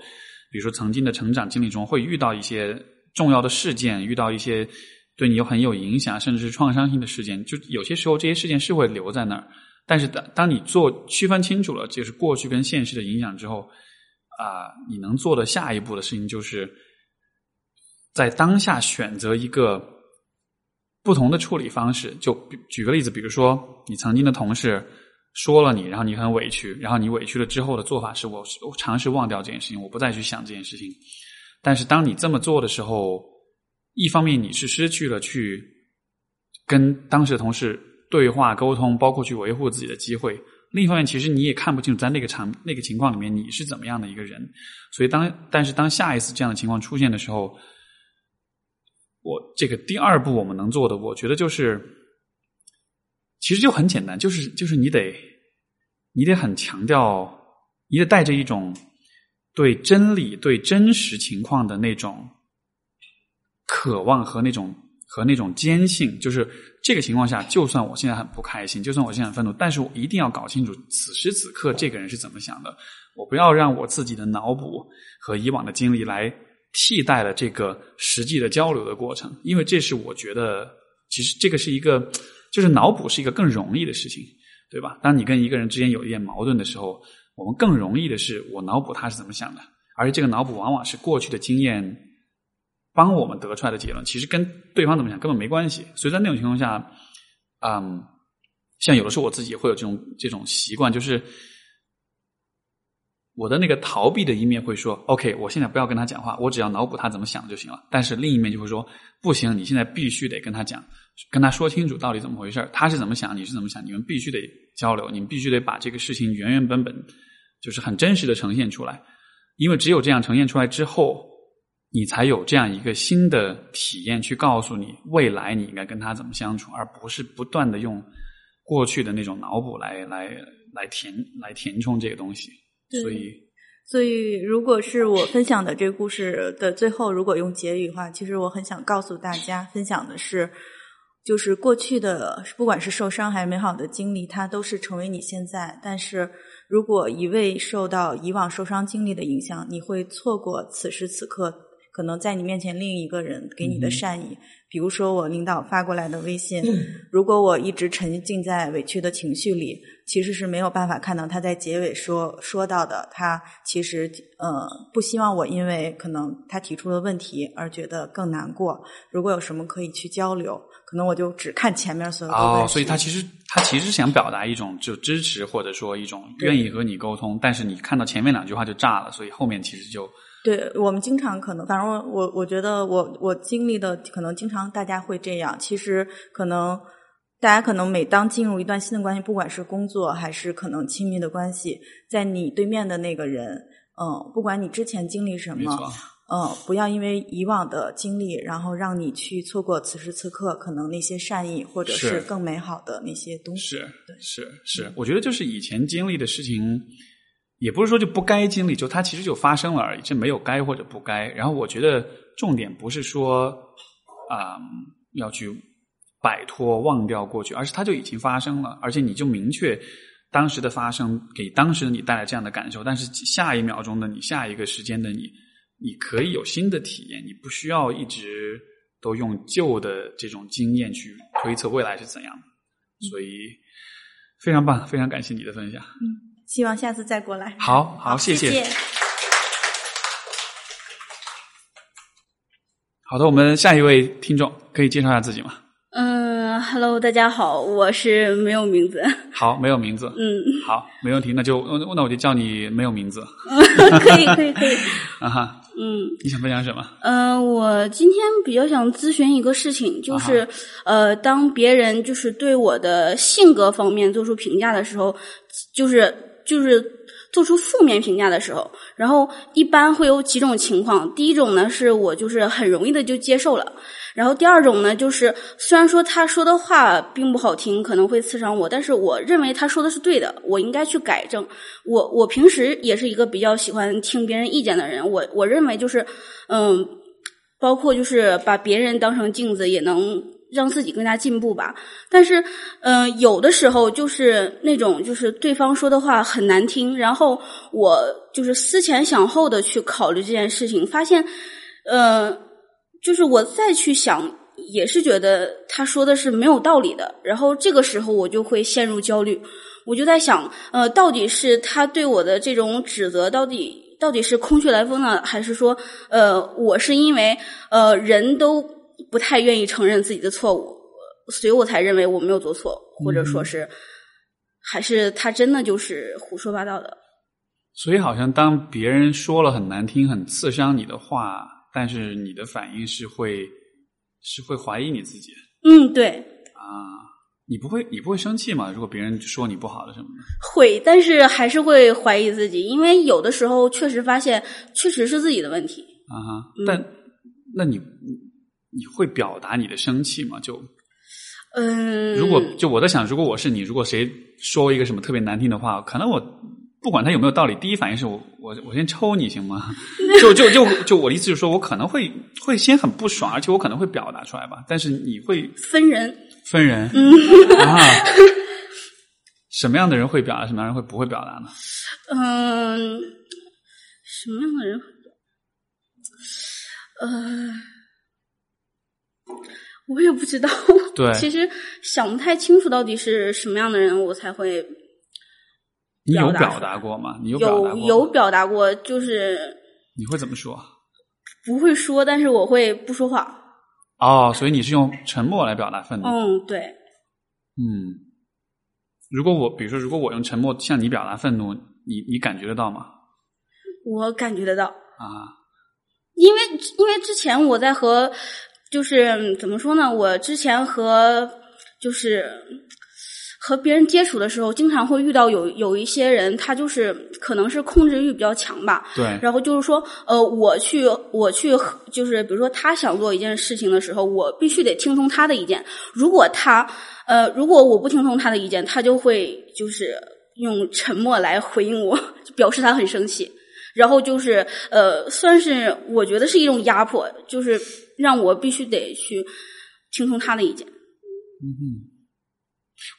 比如说曾经的成长经历中会遇到一些重要的事件，遇到一些对你有很有影响，甚至是创伤性的事件，就有些时候这些事件是会留在那儿。但是当当你做区分清楚了，就是过去跟现实的影响之后，啊，你能做的下一步的事情就是，在当下选择一个不同的处理方式。就举个例子，比如说你曾经的同事说了你，然后你很委屈，然后你委屈了之后的做法是我我尝试忘掉这件事情，我不再去想这件事情。但是当你这么做的时候，一方面你是失去了去跟当时的同事。对话沟通，包括去维护自己的机会。另一方面，其实你也看不清楚在那个场那个情况里面你是怎么样的一个人。所以当但是当下一次这样的情况出现的时候，我这个第二步我们能做的，我觉得就是，其实就很简单，就是就是你得你得很强调，你得带着一种对真理、对真实情况的那种渴望和那种和那种坚信，就是。这个情况下，就算我现在很不开心，就算我现在很愤怒，但是我一定要搞清楚此时此刻这个人是怎么想的。我不要让我自己的脑补和以往的经历来替代了这个实际的交流的过程，因为这是我觉得，其实这个是一个，就是脑补是一个更容易的事情，对吧？当你跟一个人之间有一点矛盾的时候，我们更容易的是我脑补他是怎么想的，而且这个脑补往往是过去的经验。帮我们得出来的结论，其实跟对方怎么想根本没关系。所以在那种情况下，嗯，像有的时候我自己会有这种这种习惯，就是我的那个逃避的一面会说：“OK，我现在不要跟他讲话，我只要脑补他怎么想就行了。”但是另一面就会说：“不行，你现在必须得跟他讲，跟他说清楚到底怎么回事他是怎么想，你是怎么想，你们必须得交流，你们必须得把这个事情原原本本就是很真实的呈现出来，因为只有这样呈现出来之后。”你才有这样一个新的体验，去告诉你未来你应该跟他怎么相处，而不是不断的用过去的那种脑补来来来填来填充这个东西。所以，所以如果是我分享的这个故事的最后，如果用结语的话，其实我很想告诉大家，分享的是，就是过去的不管是受伤还是美好的经历，它都是成为你现在。但是如果一味受到以往受伤经历的影响，你会错过此时此刻。可能在你面前另一个人给你的善意。比如说我领导发过来的微信，如果我一直沉浸在委屈的情绪里，其实是没有办法看到他在结尾说说到的，他其实呃不希望我因为可能他提出的问题而觉得更难过。如果有什么可以去交流。可能我就只看前面所有的哦，所以他其实他其实想表达一种就支持或者说一种愿意和你沟通，但是你看到前面两句话就炸了，所以后面其实就对我们经常可能，反正我我我觉得我我经历的可能经常大家会这样，其实可能大家可能每当进入一段新的关系，不管是工作还是可能亲密的关系，在你对面的那个人，嗯，不管你之前经历什么。嗯，不要因为以往的经历，然后让你去错过此时此刻可能那些善意，或者是更美好的那些东西。是，是，是。我觉得就是以前经历的事情，也不是说就不该经历，就它其实就发生了而已，这没有该或者不该。然后我觉得重点不是说啊要去摆脱、忘掉过去，而是它就已经发生了，而且你就明确当时的发生给当时的你带来这样的感受，但是下一秒钟的你，下一个时间的你。你可以有新的体验，你不需要一直都用旧的这种经验去推测未来是怎样，所以非常棒，非常感谢你的分享。希望下次再过来。好好，谢谢。好的，我们下一位听众可以介绍一下自己吗？嗯，Hello，大家好，我是没有名字。好，没有名字。嗯，好，没问题，那就那我就叫你没有名字。<laughs> 可以，可以，可以。<laughs> 啊哈。嗯，你想分享什么？嗯，我今天比较想咨询一个事情，就是呃，当别人就是对我的性格方面做出评价的时候，就是就是做出负面评价的时候，然后一般会有几种情况。第一种呢，是我就是很容易的就接受了。然后第二种呢，就是虽然说他说的话并不好听，可能会刺伤我，但是我认为他说的是对的，我应该去改正。我我平时也是一个比较喜欢听别人意见的人，我我认为就是，嗯，包括就是把别人当成镜子，也能让自己更加进步吧。但是，嗯，有的时候就是那种就是对方说的话很难听，然后我就是思前想后的去考虑这件事情，发现，嗯。就是我再去想，也是觉得他说的是没有道理的。然后这个时候我就会陷入焦虑，我就在想，呃，到底是他对我的这种指责，到底到底是空穴来风呢，还是说，呃，我是因为呃人都不太愿意承认自己的错误，所以我才认为我没有做错，或者说是，还是他真的就是胡说八道的。所以，好像当别人说了很难听、很刺伤你的话。但是你的反应是会是会怀疑你自己，嗯，对啊，你不会你不会生气吗？如果别人说你不好的什么的，会，但是还是会怀疑自己，因为有的时候确实发现确实是自己的问题啊哈。但那你你会表达你的生气吗？就嗯，如果就我在想，如果我是你，如果谁说一个什么特别难听的话，可能我。不管他有没有道理，第一反应是我我我先抽你行吗？<laughs> 就就就就我的意思就是说，我可能会会先很不爽，而且我可能会表达出来吧。但是你会分人分人啊？什么样的人会表达？什么样的人会不会表达呢？嗯，什么样的人？呃，我也不知道。对，其实想不太清楚到底是什么样的人，我才会。你有表达过吗？你有有有表达过，就是你会怎么说？不会说，但是我会不说话。哦，所以你是用沉默来表达愤怒？嗯，对。嗯，如果我比如说，如果我用沉默向你表达愤怒，你你感觉得到吗？我感觉得到啊，因为因为之前我在和就是怎么说呢？我之前和就是。和别人接触的时候，经常会遇到有有一些人，他就是可能是控制欲比较强吧。对。然后就是说，呃，我去，我去，就是比如说他想做一件事情的时候，我必须得听从他的意见。如果他，呃，如果我不听从他的意见，他就会就是用沉默来回应我，表示他很生气。然后就是，呃，算是我觉得是一种压迫，就是让我必须得去听从他的意见。嗯哼。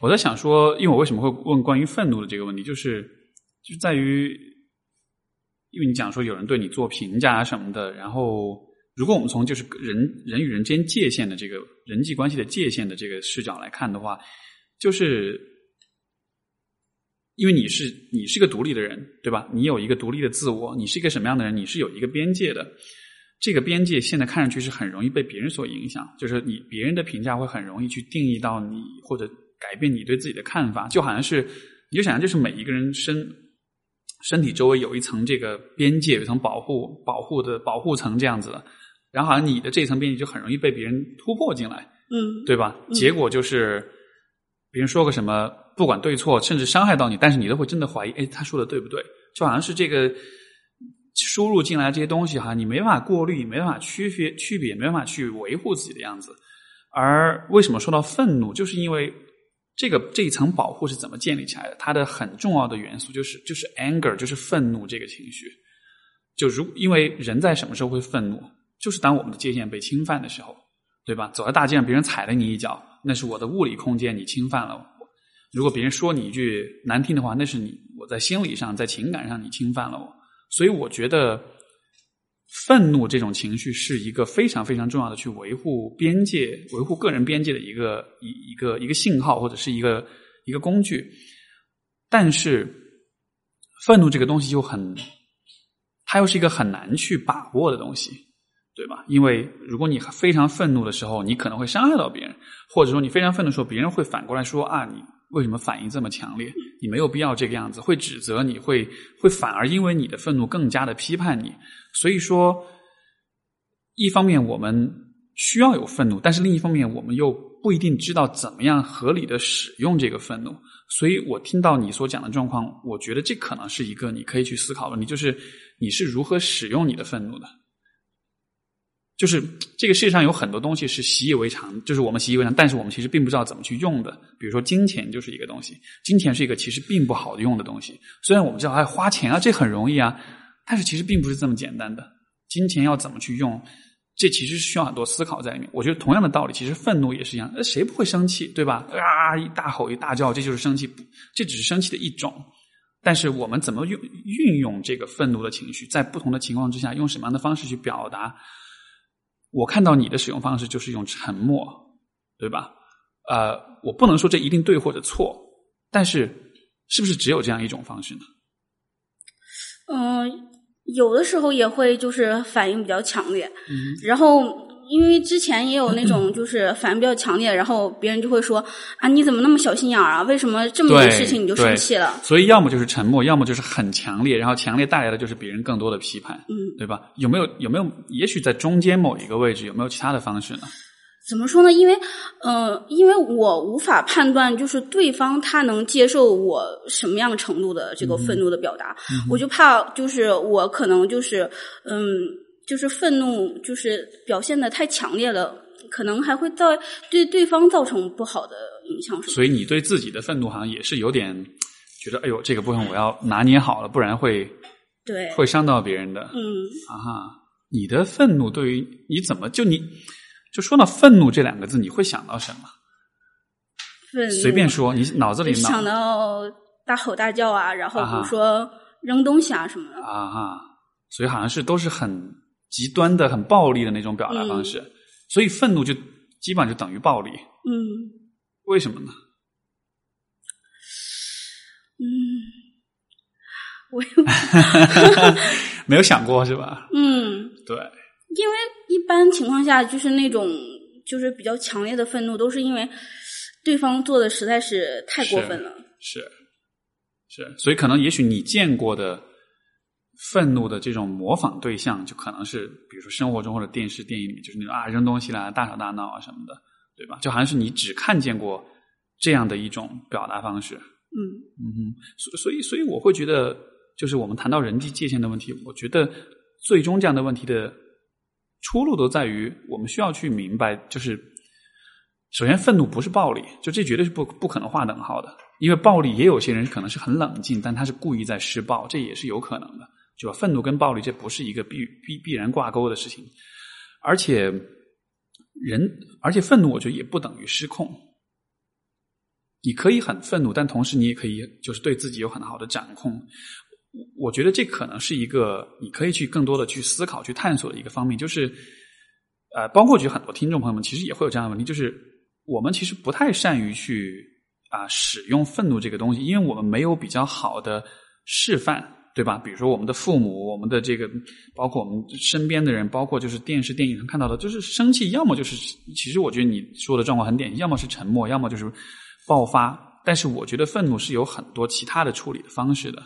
我在想说，因为我为什么会问关于愤怒的这个问题，就是就在于，因为你讲说有人对你做评价什么的，然后如果我们从就是人人与人之间界限的这个人际关系的界限的这个视角来看的话，就是因为你是你是个独立的人，对吧？你有一个独立的自我，你是一个什么样的人？你是有一个边界的。这个边界现在看上去是很容易被别人所影响，就是你别人的评价会很容易去定义到你或者改变你对自己的看法，就好像是你就想象就是每一个人身身体周围有一层这个边界，有一层保护保护的保护层这样子的，然后好像你的这层边界就很容易被别人突破进来，嗯，对吧？结果就是别人说个什么，不管对错，甚至伤害到你，但是你都会真的怀疑，哎，他说的对不对？就好像是这个。输入进来这些东西哈，你没办法过滤，没办法区别区别，没办法去维护自己的样子。而为什么说到愤怒，就是因为这个这一层保护是怎么建立起来的？它的很重要的元素就是就是 anger，就是愤怒这个情绪。就如因为人在什么时候会愤怒，就是当我们的界限被侵犯的时候，对吧？走在大街上，别人踩了你一脚，那是我的物理空间，你侵犯了我。如果别人说你一句难听的话，那是你我在心理上、在情感上你侵犯了我。所以我觉得，愤怒这种情绪是一个非常非常重要的去维护边界、维护个人边界的一个一一个一个信号或者是一个一个工具。但是，愤怒这个东西又很，它又是一个很难去把握的东西，对吧？因为如果你非常愤怒的时候，你可能会伤害到别人，或者说你非常愤怒的时候，别人会反过来说啊你。为什么反应这么强烈？你没有必要这个样子，会指责你，会会反而因为你的愤怒更加的批判你。所以说，一方面我们需要有愤怒，但是另一方面我们又不一定知道怎么样合理的使用这个愤怒。所以我听到你所讲的状况，我觉得这可能是一个你可以去思考的问题，就是你是如何使用你的愤怒的。就是这个世界上有很多东西是习以为常，就是我们习以为常，但是我们其实并不知道怎么去用的。比如说金钱就是一个东西，金钱是一个其实并不好用的东西。虽然我们知道哎花钱啊这很容易啊，但是其实并不是这么简单的。金钱要怎么去用，这其实是需要很多思考在里面。我觉得同样的道理，其实愤怒也是一样。那谁不会生气，对吧？啊，一大吼一大叫，这就是生气，这只是生气的一种。但是我们怎么用运用这个愤怒的情绪，在不同的情况之下，用什么样的方式去表达？我看到你的使用方式就是用沉默，对吧？呃，我不能说这一定对或者错，但是是不是只有这样一种方式呢？嗯，有的时候也会就是反应比较强烈，然后。因为之前也有那种 <laughs> 就是反应比较强烈，然后别人就会说啊，你怎么那么小心眼儿啊？为什么这么多事情你就生气了？所以要么就是沉默，要么就是很强烈，然后强烈带来的就是别人更多的批判，嗯，对吧？有没有有没有？也许在中间某一个位置，有没有其他的方式呢？怎么说呢？因为呃，因为我无法判断，就是对方他能接受我什么样程度的这个愤怒的表达，我就怕就是我可能就是嗯。就是愤怒，就是表现的太强烈了，可能还会造对对方造成不好的影响。所以你对自己的愤怒好像也是有点觉得，哎呦，这个部分我要拿捏好了，不然会对会伤到别人的。嗯啊哈，你的愤怒对于你怎么就你就说到愤怒这两个字，你会想到什么？愤怒随便说，你脑子里想到大吼大叫啊，然后比如说扔东西啊什么的啊哈，所以好像是都是很。极端的、很暴力的那种表达方式，所以愤怒就基本上就等于暴力。嗯，为什么呢？嗯，我 <laughs> 没有想过是吧？嗯，对，因为一般情况下，就是那种就是比较强烈的愤怒，都是因为对方做的实在是太过分了。是是，所以可能也许你见过的。愤怒的这种模仿对象，就可能是比如说生活中或者电视、电影里面，就是那种啊扔东西啦、大吵大闹啊什么的，对吧？就好像是你只看见过这样的一种表达方式。嗯嗯哼，所所以所以我会觉得，就是我们谈到人际界限的问题，我觉得最终这样的问题的出路都在于我们需要去明白，就是首先愤怒不是暴力，就这绝对是不不可能划等号的，因为暴力也有些人可能是很冷静，但他是故意在施暴，这也是有可能的。就？愤怒跟暴力，这不是一个必必必然挂钩的事情，而且人，而且愤怒，我觉得也不等于失控。你可以很愤怒，但同时你也可以就是对自己有很好的掌控。我觉得这可能是一个你可以去更多的去思考、去探索的一个方面。就是呃，包括就很多听众朋友们其实也会有这样的问题，就是我们其实不太善于去啊、使用愤怒这个东西，因为我们没有比较好的示范，对吧？比如说我们的父母，我们的这个，包括我们身边的人，包括就是电视、电影上看到的，就是生气，要么就是，其实我觉得你说的状况很典型，要么是沉默，要么就是爆发。但是我觉得愤怒是有很多其他的处理的方式的，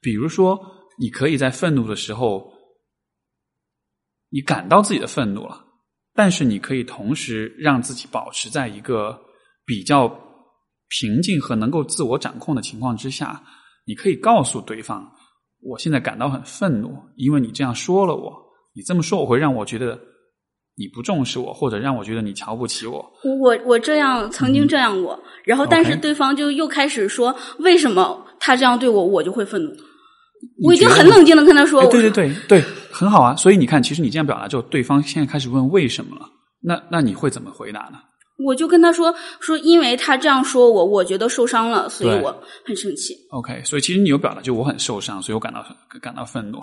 比如说你可以在愤怒的时候，你感到自己的愤怒了，但是你可以同时让自己保持在一个比较平静和能够自我掌控的情况之下，你可以告诉对方，我现在感到很愤怒，因为你这样说了我，你这么说我会让我觉得你不重视我，或者让我觉得你瞧不起我。我我我这样曾经这样过，然后但是对方就又开始说为什么他这样对我，我就会愤怒。我已经很冷静的跟他说，哎，我说对对对对，很好啊。所以你看，其实你这样表达之后，对方现在开始问为什么了，那那你会怎么回答呢？我就跟他说说，因为他这样说我，我觉得受伤了，所以我很生气。OK，所以其实你有表达，就我很受伤，所以我感到感到愤怒。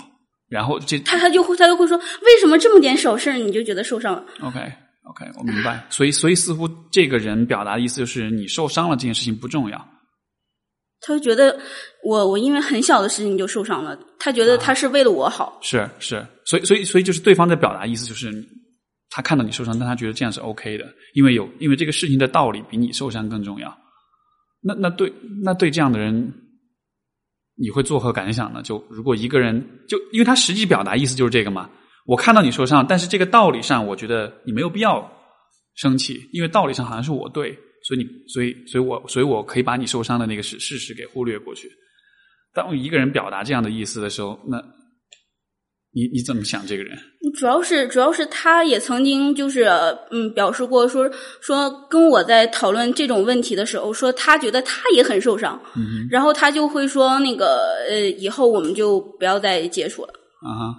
然后这他他就会他就会说，为什么这么点小事儿你就觉得受伤了？OK OK，我明白。所以所以似乎这个人表达的意思就是你受伤了这件事情不重要。他就觉得我我因为很小的事情就受伤了，他觉得他是为了我好。是是，所以所以所以就是对方在表达意思就是他看到你受伤，但他觉得这样是 OK 的，因为有因为这个事情的道理比你受伤更重要。那那对那对这样的人，你会作何感想呢？就如果一个人就因为他实际表达意思就是这个嘛，我看到你受伤，但是这个道理上，我觉得你没有必要生气，因为道理上好像是我对，所以你所以所以我所以我可以把你受伤的那个事事实给忽略过去。当一个人表达这样的意思的时候，那你你怎么想这个人？主要是主要是他也曾经就是嗯表示过说说跟我在讨论这种问题的时候，说他觉得他也很受伤，嗯然后他就会说那个呃以后我们就不要再接触了。啊哈，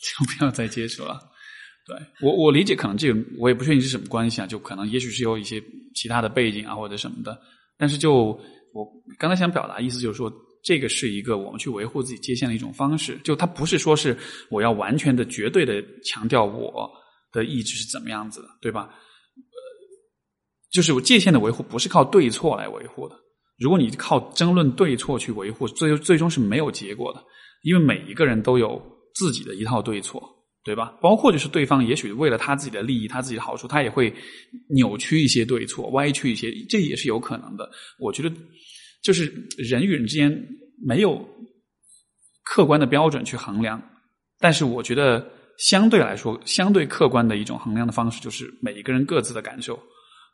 就不要再接触了。对我我理解，可能这个我也不确定是什么关系啊，就可能也许是有一些其他的背景啊或者什么的，但是就我刚才想表达意思就是说，这个是一个我们去维护自己界限的一种方式，就它不是说是我要完全的、绝对的强调我的意志是怎么样子的，对吧？呃，就是我界限的维护不是靠对错来维护的。如果你靠争论对错去维护，最最终是没有结果的，因为每一个人都有自己的一套对错，对吧？包括就是对方也许为了他自己的利益、他自己的好处，他也会扭曲一些对错、歪曲一些，这也是有可能的。我觉得，就是人与人之间没有客观的标准去衡量，但是我觉得相对来说，相对客观的一种衡量的方式，就是每一个人各自的感受。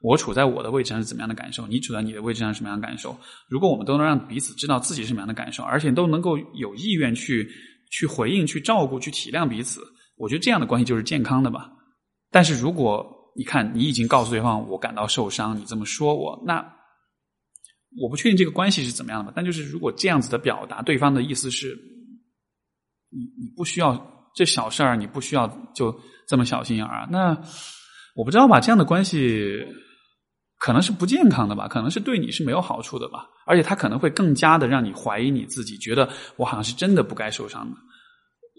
我处在我的位置上是怎么样的感受，你处在你的位置上是什么样的感受。如果我们都能让彼此知道自己是什么样的感受，而且都能够有意愿去去回应、去照顾、去体谅彼此，我觉得这样的关系就是健康的吧。但是如果你看你已经告诉对方我感到受伤，你这么说我，那我不确定这个关系是怎么样的。但就是如果这样子的表达，对方的意思是，你你不需要这小事儿，你不需要就这么小心眼儿啊，那我不知道吧，这样的关系。可能是不健康的吧，可能是对你是没有好处的吧，而且他可能会更加的让你怀疑你自己，觉得我好像是真的不该受伤的。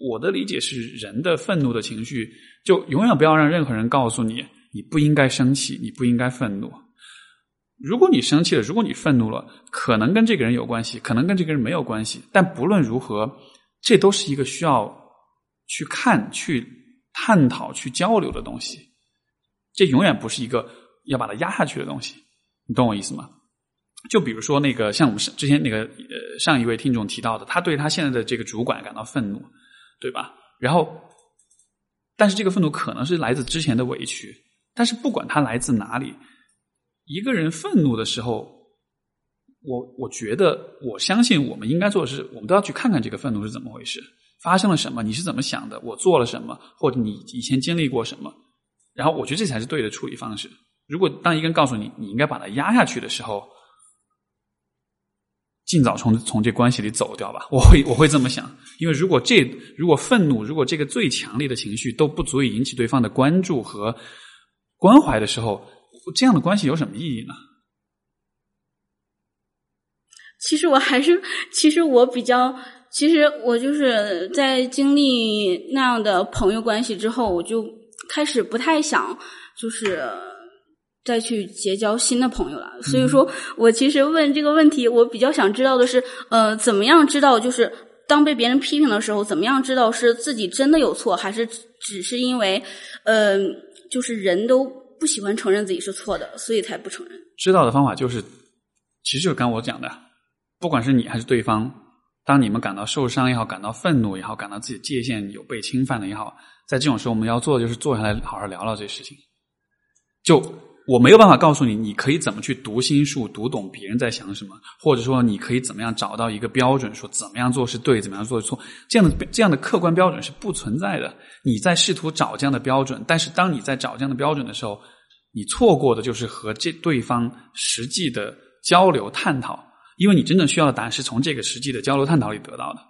我的理解是，人的愤怒的情绪，就永远不要让任何人告诉你你不应该生气，你不应该愤怒。如果你生气了，如果你愤怒了，可能跟这个人有关系，可能跟这个人没有关系。但不论如何，这都是一个需要去看、去探讨、去交流的东西。这永远不是一个。要把它压下去的东西，你懂我意思吗？就比如说那个，像我们之前那个呃上一位听众提到的，他对他现在的这个主管感到愤怒，对吧？然后，但是这个愤怒可能是来自之前的委屈，但是不管他来自哪里，一个人愤怒的时候，我我觉得我相信我们应该做的是，我们都要去看看这个愤怒是怎么回事，发生了什么，你是怎么想的，我做了什么，或者你以前经历过什么，然后我觉得这才是对的处理方式。如果当一个人告诉你你应该把它压下去的时候，尽早从从这关系里走掉吧。我会我会这么想，因为如果这如果愤怒，如果这个最强烈的情绪都不足以引起对方的关注和关怀的时候，这样的关系有什么意义呢？其实我还是，其实我比较，其实我就是在经历那样的朋友关系之后，我就开始不太想就是再去结交新的朋友了。所以说我其实问这个问题，我比较想知道的是，呃，怎么样知道就是当被别人批评的时候，怎么样知道是自己真的有错，还是只是因为，呃，就是人都不喜欢承认自己是错的，所以才不承认。知道的方法就是，其实就是刚我讲的，不管是你还是对方，当你们感到受伤也好，感到愤怒也好，感到自己界限有被侵犯了也好，在这种时候，我们要做的就是坐下来好好聊聊这事情。就我没有办法告诉你，你可以怎么去读心术，读懂别人在想什么，或者说你可以怎么样找到一个标准，说怎么样做是对，怎么样做是错，这样的这样的客观标准是不存在的。你在试图找这样的标准，但是当你在找这样的标准的时候，你错过的就是和这对方实际的交流探讨，因为你真正需要的答案是从这个实际的交流探讨里得到的。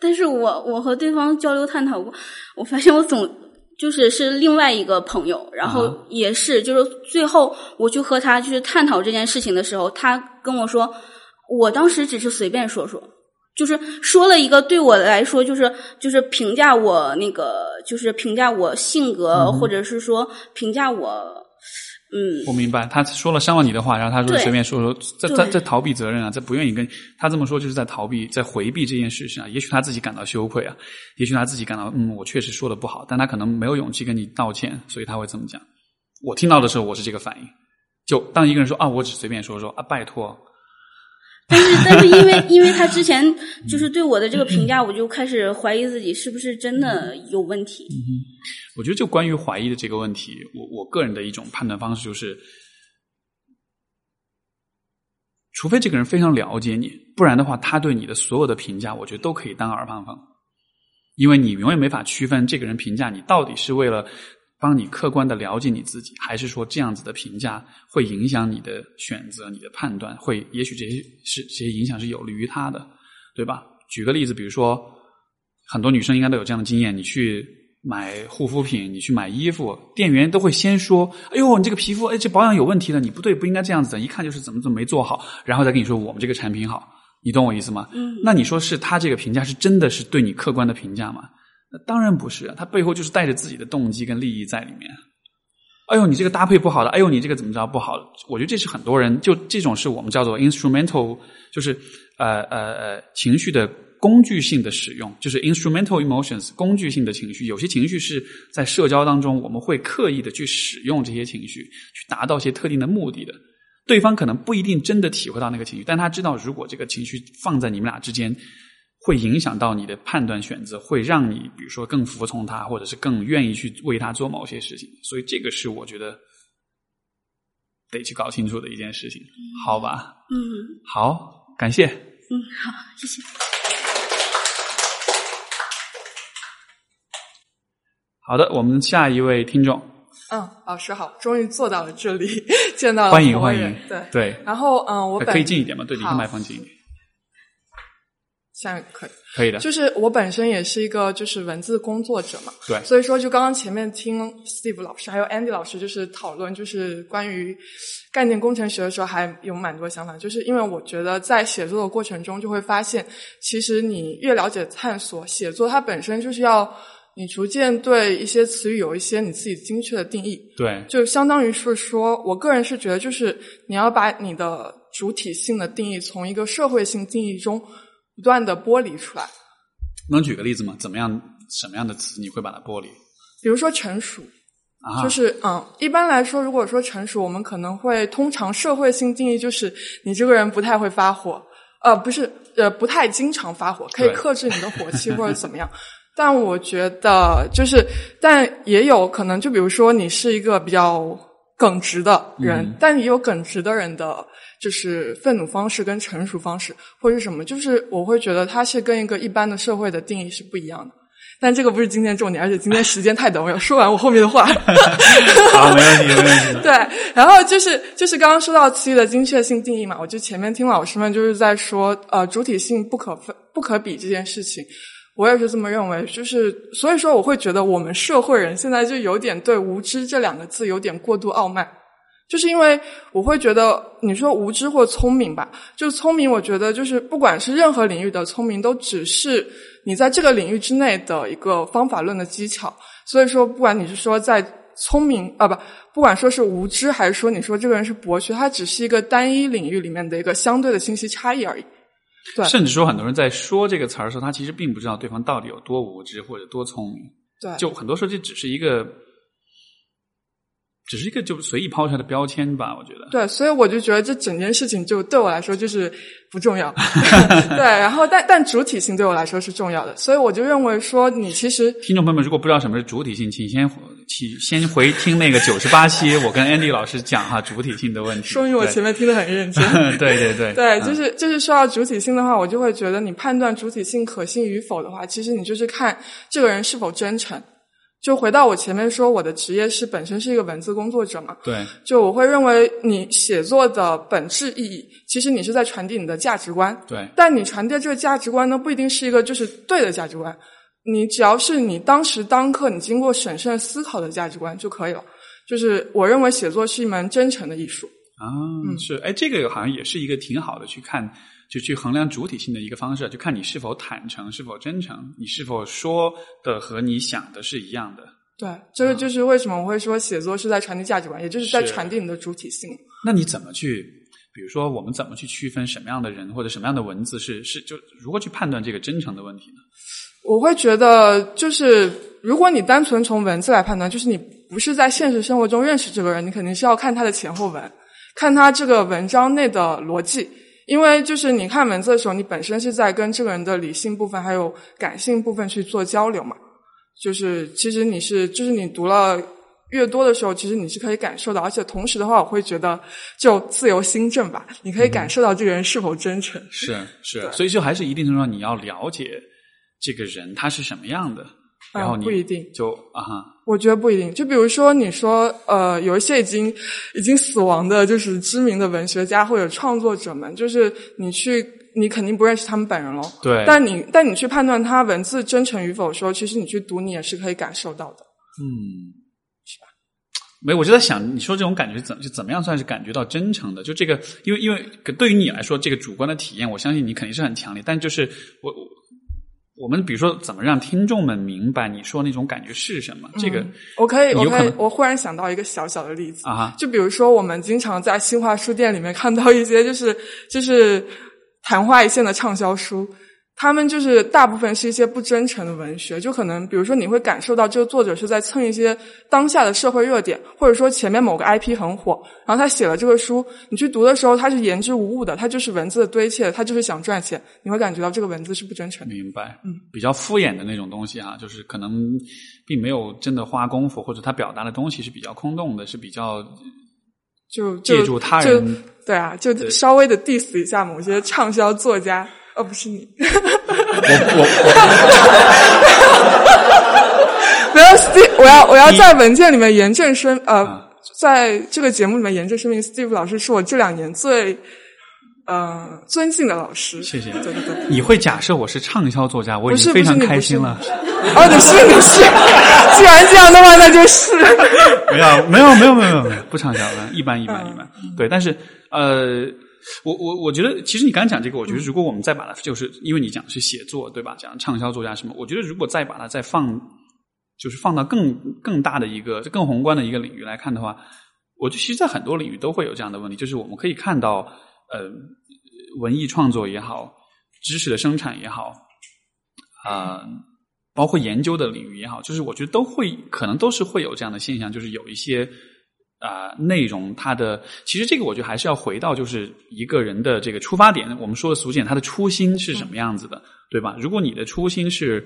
但是我我和对方交流探讨过，我发现我总就是是另外一个朋友，然后也是就是最后我去和他就是探讨这件事情的时候，他跟我说，我当时只是随便说说，就是说了一个对我来说就是就是评价我那个就是评价我性格，或者是说评价我。嗯，我明白，他说了伤了你的话，然后他说随便说说，在在在逃避责任啊，在不愿意跟他这么说，就是在逃避，在回避这件事情啊。也许他自己感到羞愧啊，也许他自己感到嗯，我确实说的不好，但他可能没有勇气跟你道歉，所以他会这么讲。我听到的时候，我是这个反应。就当一个人说啊，我只随便说说啊，拜托。但是，但是，因为因为他之前就是对我的这个评价，我就开始怀疑自己是不是真的有问题。我觉得，就关于怀疑的这个问题，我我个人的一种判断方式就是，除非这个人非常了解你，不然的话，他对你的所有的评价，我觉得都可以当耳旁风，因为你永远没法区分这个人评价你到底是为了。帮你客观的了解你自己，还是说这样子的评价会影响你的选择、你的判断？会，也许这些是这些影响是有利于他的，对吧？举个例子，比如说，很多女生应该都有这样的经验：你去买护肤品，你去买衣服，店员都会先说：“哎呦，你这个皮肤，哎，这保养有问题的，你不对，不应该这样子的，一看就是怎么怎么没做好。”然后再跟你说我们这个产品好，你懂我意思吗？嗯。那你说是他这个评价是真的是对你客观的评价吗？当然不是，他背后就是带着自己的动机跟利益在里面。哎呦，你这个搭配不好的，哎呦，你这个怎么着不好？我觉得这是很多人就这种是我们叫做 instrumental，就是呃呃呃情绪的工具性的使用，就是 instrumental emotions 工具性的情绪。有些情绪是在社交当中我们会刻意的去使用这些情绪，去达到一些特定的目的的。对方可能不一定真的体会到那个情绪，但他知道如果这个情绪放在你们俩之间。会影响到你的判断选择，会让你比如说更服从他，或者是更愿意去为他做某些事情。所以这个是我觉得得去搞清楚的一件事情，好吧？嗯，好，感谢。嗯，好，谢谢。好的，我们下一位听众。嗯，老师好，终于坐到了这里，<laughs> 见到了欢迎欢迎，对对。然后嗯，我可以近一点吗？对，离麦克风近一点。现在可以，可以的。就是我本身也是一个就是文字工作者嘛，对。所以说，就刚刚前面听 Steve 老师还有 Andy 老师就是讨论，就是关于概念工程学的时候，还有蛮多想法。就是因为我觉得在写作的过程中，就会发现，其实你越了解探索写作，它本身就是要你逐渐对一些词语有一些你自己精确的定义。对。就相当于是说，我个人是觉得，就是你要把你的主体性的定义从一个社会性定义中。不断的剥离出来，能举个例子吗？怎么样？什么样的词你会把它剥离？比如说成熟，就是嗯，一般来说，如果说成熟，我们可能会通常社会性定义就是你这个人不太会发火，呃，不是，呃，不太经常发火，可以克制你的火气 <laughs> 或者怎么样。但我觉得就是，但也有可能，就比如说你是一个比较耿直的人，但也有耿直的人的。就是愤怒方式跟成熟方式，或者是什么，就是我会觉得它是跟一个一般的社会的定义是不一样的。但这个不是今天重点，而且今天时间太短，我要说完我后面的话。<laughs> 好，没问题，没问题。<laughs> 对，然后就是就是刚刚说到词语的精确性定义嘛，我就前面听老师们就是在说呃主体性不可分不可比这件事情，我也是这么认为。就是所以说，我会觉得我们社会人现在就有点对无知这两个字有点过度傲慢。就是因为我会觉得你说无知或聪明吧，就聪明，我觉得就是不管是任何领域的聪明，都只是你在这个领域之内的一个方法论的技巧。所以说，不管你是说在聪明啊不，不管说是无知，还是说你说这个人是博学，他只是一个单一领域里面的一个相对的信息差异而已。对，甚至说很多人在说这个词儿的时候，他其实并不知道对方到底有多无知或者多聪明。对，就很多时候这只是一个。只是一个就随意抛出来的标签吧，我觉得。对，所以我就觉得这整件事情就对我来说就是不重要。<laughs> 对，然后但但主体性对我来说是重要的，所以我就认为说你其实听众朋友们如果不知道什么是主体性，请先请先回听那个九十八期，我跟 Andy 老师讲哈主体性的问题。说明我前面听得很认真。对 <laughs> 对对。对，<laughs> 就是就是说到主体性的话，我就会觉得你判断主体性可信与否的话，其实你就是看这个人是否真诚。就回到我前面说，我的职业是本身是一个文字工作者嘛。对。就我会认为，你写作的本质意义，其实你是在传递你的价值观。对。但你传递这个价值观呢，不一定是一个就是对的价值观。你只要是你当时当刻你经过审慎思考的价值观就可以了。就是我认为写作是一门真诚的艺术。啊，是。哎，这个好像也是一个挺好的去看。就去衡量主体性的一个方式，就看你是否坦诚，是否真诚，你是否说的和你想的是一样的。对，这个就是为什么我会说写作是在传递价值观，也就是在传递你的主体性。那你怎么去，比如说我们怎么去区分什么样的人或者什么样的文字是是就如何去判断这个真诚的问题呢？我会觉得，就是如果你单纯从文字来判断，就是你不是在现实生活中认识这个人，你肯定是要看他的前后文，看他这个文章内的逻辑。因为就是你看文字的时候，你本身是在跟这个人的理性部分还有感性部分去做交流嘛。就是其实你是，就是你读了越多的时候，其实你是可以感受到，而且同时的话，我会觉得就自由心证吧，你可以感受到这个人是否真诚。是是，所以就还是一定程度上你要了解这个人他是什么样的。然后你不一定就啊哈，我觉得不一定。就比如说，你说呃，有一些已经已经死亡的，就是知名的文学家或者创作者们，就是你去，你肯定不认识他们本人喽。对。但你但你去判断他文字真诚与否的时候，其实你去读，你也是可以感受到的。嗯，是吧？没，我就在想，你说这种感觉怎就怎么样算是感觉到真诚的？就这个，因为因为对于你来说，这个主观的体验，我相信你肯定是很强烈。但就是我我。我们比如说，怎么让听众们明白你说那种感觉是什么？这个我可以，我可以，我忽然想到一个小小的例子啊，就比如说，我们经常在新华书店里面看到一些，就是就是昙花一现的畅销书。他们就是大部分是一些不真诚的文学，就可能比如说你会感受到这个作者是在蹭一些当下的社会热点，或者说前面某个 IP 很火，然后他写了这个书，你去读的时候他是言之无物的，他就是文字的堆砌，他就是想赚钱，你会感觉到这个文字是不真诚。明白，嗯，比较敷衍的那种东西啊，就是可能并没有真的花功夫，或者他表达的东西是比较空洞的，是比较就借助他人，对啊，就稍微的 diss 一下某些畅销作家。哦，不是你，我我我，<laughs> 没有 Steve，我要我要在文件里面严正声呃，在这个节目里面严正声明，Steve 老师是我这两年最呃尊敬的老师。谢谢，对对对。你会假设我是畅销作家，我已经非常开心了。哦，你是你是，既然这样的话，那就是。没有没有没有没有没有不畅销的，一般一般一般。对，但是呃。我我我觉得，其实你刚才讲这个，我觉得如果我们再把它，就是因为你讲的是写作，对吧？讲畅销作家什么？我觉得如果再把它再放，就是放到更更大的一个、更宏观的一个领域来看的话，我觉得其实，在很多领域都会有这样的问题，就是我们可以看到，呃，文艺创作也好，知识的生产也好，啊，包括研究的领域也好，就是我觉得都会可能都是会有这样的现象，就是有一些。啊，内容它的其实这个我觉得还是要回到就是一个人的这个出发点。我们说的俗简，他的初心是什么样子的，对吧？如果你的初心是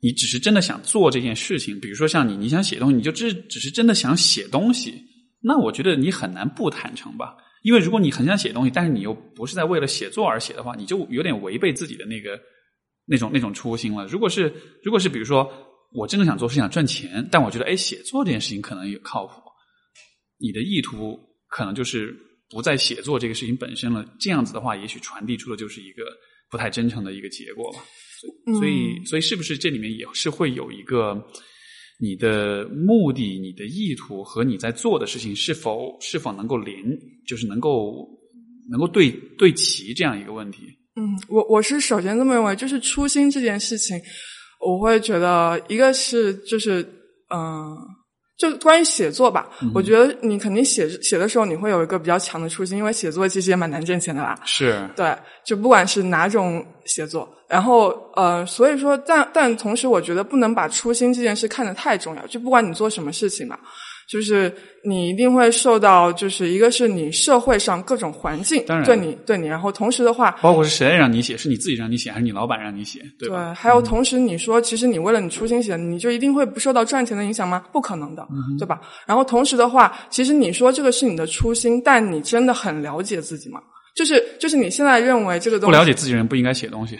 你只是真的想做这件事情，比如说像你你想写东西，你就只只是真的想写东西，那我觉得你很难不坦诚吧？因为如果你很想写东西，但是你又不是在为了写作而写的话，你就有点违背自己的那个那种那种初心了。如果是如果是比如说我真的想做是想赚钱，但我觉得哎，写作这件事情可能也靠谱。你的意图可能就是不在写作这个事情本身了，这样子的话，也许传递出的就是一个不太真诚的一个结果吧。所以，所以是不是这里面也是会有一个你的目的、你的意图和你在做的事情是否是否能够连，就是能够能够对对齐这样一个问题？嗯，我我是首先这么认为，就是初心这件事情，我会觉得一个是就是。嗯。就关于写作吧，嗯我觉得你肯定写写的时候，你会有一个比较强的初心，因为写作其实也蛮难挣钱的啦。是对，就不管是哪种写作，然后呃，所以说，但但同时，我觉得不能把初心这件事看得太重要。就不管你做什么事情吧，就是你一定会受到，就是一个是你社会上各种环境对你对你，然后同时的话，包括是谁让你写，是你自己让你写，还是你老板让你写，对对？，还有同时你说，其实你为了你初心写，你就一定会不受到赚钱的影响吗？不可能的，嗯对吧？然后同时的话，其实你说这个是你的初心，但你真的很了解自己吗？就是就是你现在认为这个东西不了解自己人不应该写东西，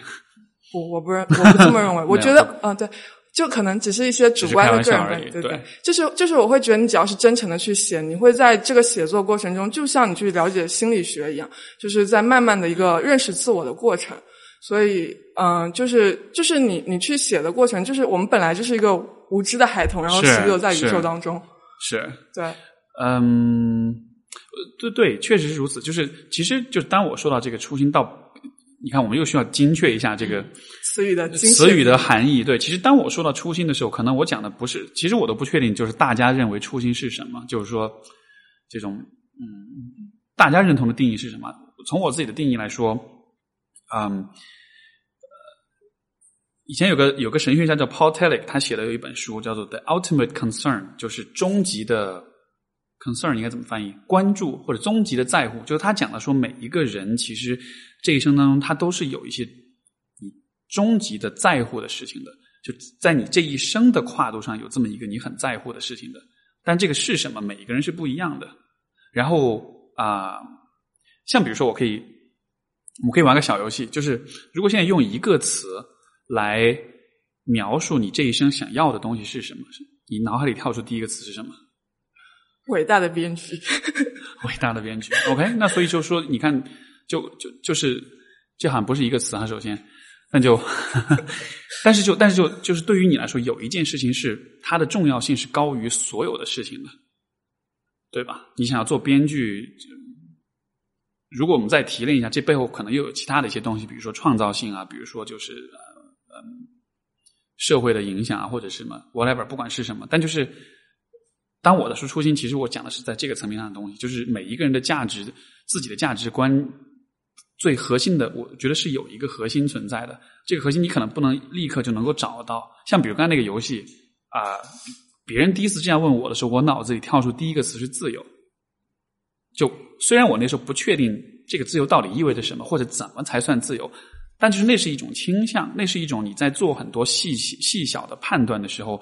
我，我不认，我不这么认为。<laughs> 我觉得，嗯、对，就可能只是一些主观的个只是开玩笑而已人观点，对对就是就是，我会觉得你只要是真诚的去写，你会在这个写作过程中，就像你去了解心理学一样，就是在慢慢的一个认识自我的过程。所以，嗯、就是就是你你去写的过程，就是我们本来就是一个无知的孩童，然后是行走在宇宙当中。是对，嗯，呃对对，确实是如此。就是其实就是当我说到这个初心到，你看我们又需要精确一下这个词语的词语的含义。对，其实当我说到初心的时候，可能我讲的不是，其实我都不确定，就是大家认为初心是什么，就是说这种嗯，大家认同的定义是什么？从我自己的定义来说，嗯。以前有个有个神学家叫 Paul Tillich，他写的有一本书叫做《The Ultimate Concern》，就是终极的 concern 应该怎么翻译？关注或者终极的在乎，就是他讲的说，每一个人其实这一生当中，他都是有一些你终极的在乎的事情的，就在你这一生的跨度上有这么一个你很在乎的事情的。但这个是什么？每一个人是不一样的。然后啊、像比如说，我可以我可以玩个小游戏，就是如果现在用一个词来描述你这一生想要的东西是什么，你脑海里跳出第一个词是什么？伟大的编剧。<laughs> 伟大的编剧。OK，那所以就说，你看，就就就是，这好像不是一个词啊。首先，那 <laughs> 就，但是就但是就就是对于你来说，有一件事情是它的重要性是高于所有的事情的，对吧？你想要做编剧，如果我们再提炼一下，这背后可能又有其他的一些东西，比如说创造性啊，比如说就是呃嗯社会的影响啊，或者什么 whatever，不管是什么，但就是。当我的说初心，其实我讲的是在这个层面上的东西，就是每一个人的价值、自己的价值观最核心的，我觉得是有一个核心存在的。这个核心你可能不能立刻就能够找到。像比如刚才那个游戏啊、别人第一次这样问我的时候，我脑子里跳出第一个词是自由。就虽然我那时候不确定这个自由到底意味着什么，或者怎么才算自由，但就是那是一种倾向，那是一种你在做很多细细细小的判断的时候。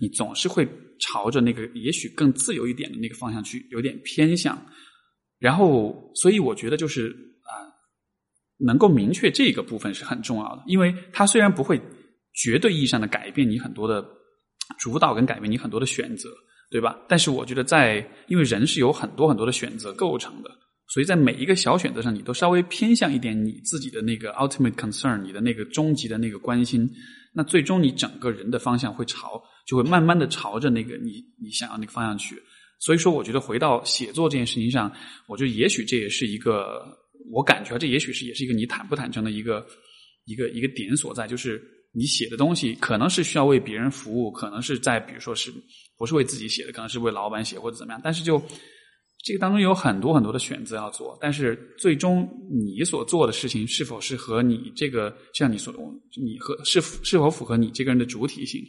你总是会朝着那个也许更自由一点的那个方向去，有点偏向。然后，所以我觉得就是、能够明确这个部分是很重要的，因为它虽然不会绝对意义上的改变你很多的主导跟改变你很多的选择，对吧？但是我觉得在，因为人是有很多很多的选择构成的，所以在每一个小选择上，你都稍微偏向一点你自己的那个 ultimate concern，你的那个终极的那个关心。那最终你整个人的方向会朝，就会慢慢的朝着那个你你想要那个方向去。所以说，我觉得回到写作这件事情上，我觉得也许这也是一个，我感觉这也许是也是一个你坦不坦诚的一个一个一个点所在，就是你写的东西可能是需要为别人服务，可能是在比如说是不是为自己写的，可能是为老板写或者怎么样，但是就这个当中有很多很多的选择要做，但是最终你所做的事情是否是和你这个像你所你和是是否符合你这个人的主体性，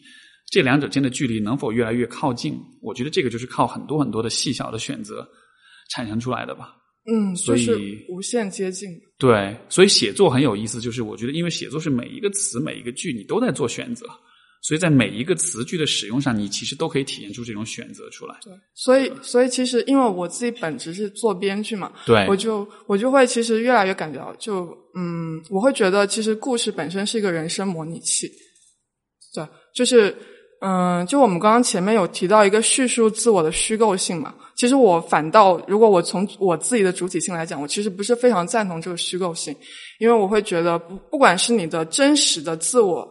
这两者间的距离能否越来越靠近？我觉得这个就是靠很多很多的细小的选择产生出来的吧。嗯，所以就是无限接近。对，所以写作很有意思，就是我觉得因为写作是每一个词每一个句你都在做选择。所以在每一个词句的使用上，你其实都可以体现出这种选择出来。对，所以所以其实因为我自己本职是做编剧嘛，对我就我就会其实越来越感觉到，就嗯，我会觉得其实故事本身是一个人生模拟器。对，就是嗯，就我们刚刚前面有提到一个叙述自我的虚构性嘛，其实我反倒如果我从我自己的主体性来讲，我其实不是非常赞同这个虚构性，因为我会觉得不不管是你的真实的自我。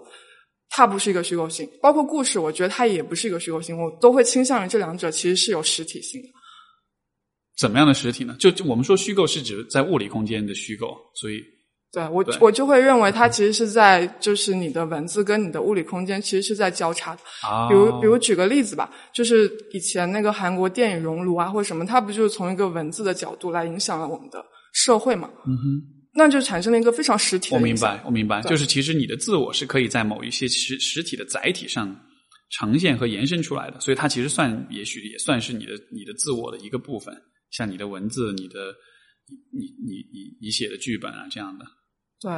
它不是一个虚构性，包括故事，我觉得它也不是一个虚构性，我都会倾向于这两者其实是有实体性的。怎么样的实体呢？就我们说虚构是指在物理空间的虚构，所以对我对我就会认为它其实是在就是你的文字跟你的物理空间其实是在交叉的。啊，比如比如举个例子吧，就是以前那个韩国电影《熔炉》啊或者什么，它不就是从一个文字的角度来影响了我们的社会嘛？嗯哼，那就产生了一个非常实体的我明白，我明白，就是其实你的自我是可以在某一些实实体的载体上呈现和延伸出来的，所以它其实算也许也算是你的你的自我的一个部分，像你的文字、你的你你你你写的剧本啊这样的。对，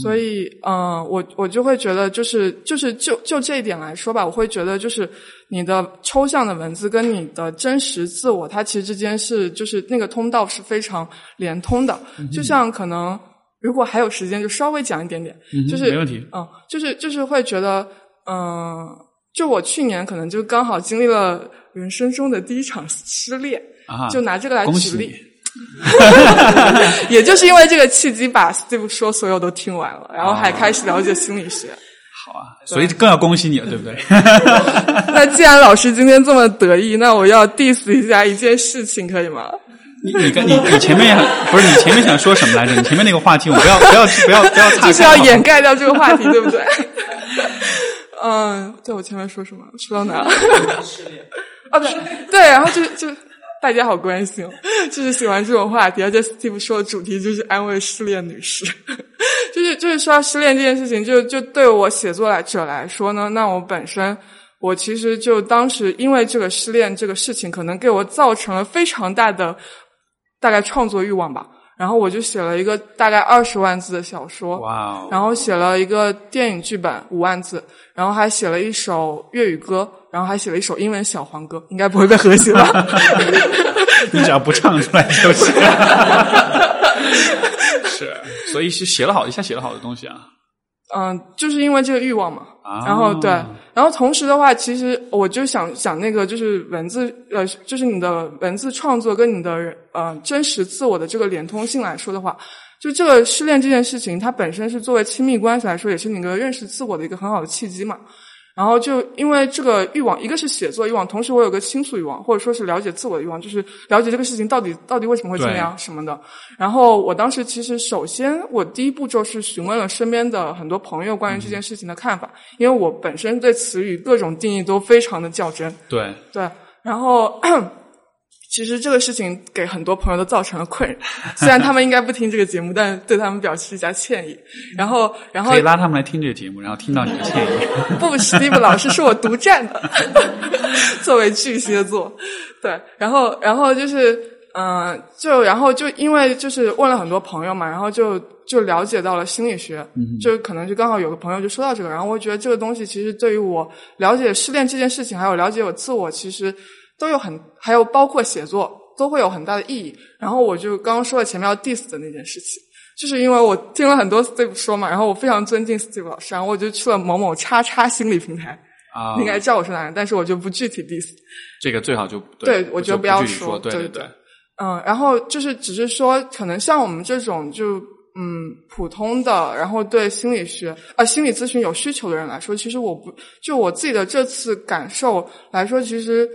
所以嗯、呃我我就会觉得，就是就是就就这一点来说吧，我会觉得就是你的抽象的文字跟你的真实自我，它其实之间是就是那个通道是非常连通的。就像可能如果还有时间，就稍微讲一点点，嗯就是没问题。嗯，就是就是会觉得，嗯、就我去年可能就刚好经历了人生中的第一场失恋，啊，就拿这个来举例。<laughs> 也就是因为这个契机，把 Steve 说所有都听完了，然后还开始了解心理学。好啊，所以更要恭喜你了，对不对？<laughs> 那既然老师今天这么得意，那我要 diss 一下一件事情，可以吗？你你跟你你前面不是你前面想说什么来着？你前面那个话题，我不要不要不要不要岔开，<laughs> 就是要掩盖掉这个话题，对不对？嗯，对我前面说什么？说到哪了？哦，对对，然后就就大家好关心，<laughs> 就是喜欢这种话题，而且 Steve 说的主题就是安慰失恋女士，<laughs> 就是就是说到失恋这件事情，就就对我写作来者来说呢，那我本身我其实就当时因为这个失恋这个事情，可能给我造成了非常大的大概创作欲望吧。然后我就写了一个大概二十万字的小说，哇哦，然后写了一个电影剧本五万字，然后还写了一首粤语歌，然后还写了一首英文小黄歌，应该不会被和谐吧？<laughs> 你只要不唱出来就行。<laughs> 是，所以是写了好一下写了好多东西啊。嗯，就是因为这个欲望嘛。啊然后对，然后同时的话，其实我就想想那个就是文字呃，就是你的文字创作跟你的呃真实自我的这个连通性来说的话，就这个失恋这件事情，它本身是作为亲密关系来说，也是你一个认识自我的一个很好的契机嘛。然后就因为这个欲望，一个是写作欲望，同时我有个倾诉欲望，或者说是了解自我的欲望，就是了解这个事情到底到底为什么会这样什么的。然后我当时其实首先我第一步骤是询问了身边的很多朋友关于这件事情的看法，因为我本身对词语各种定义都非常的较真。对，对，然后其实这个事情给很多朋友都造成了困扰，虽然他们应该不听这个节目，但对他们表示一下歉意。然后，然后可以拉他们来听这个节目，然后听到你的歉意。<laughs> 不，Steve 老师是我独占的，<laughs> 作为巨蟹座，对，然后，然后就是，嗯、就然后就因为就是问了很多朋友嘛，然后就就了解到了心理学，就可能就刚好有个朋友就说到这个，然后我觉得这个东西其实对于我了解失恋这件事情，还有了解我自我，其实都有很，还有包括写作都会有很大的意义。然后我就刚刚说了前面要 diss 的那件事情。就是因为我听了很多 Steve 说嘛，然后我非常尊敬 Steve 老师，然后我就去了某某叉叉心理平台，啊你应该知道我是哪人，但是我就不具体 diss。这个最好就对我觉得不不要说，对对对。嗯，然后就是只是说，可能像我们这种就嗯普通的，然后对心理学啊、心理咨询有需求的人来说，其实我不就我自己的这次感受来说，其实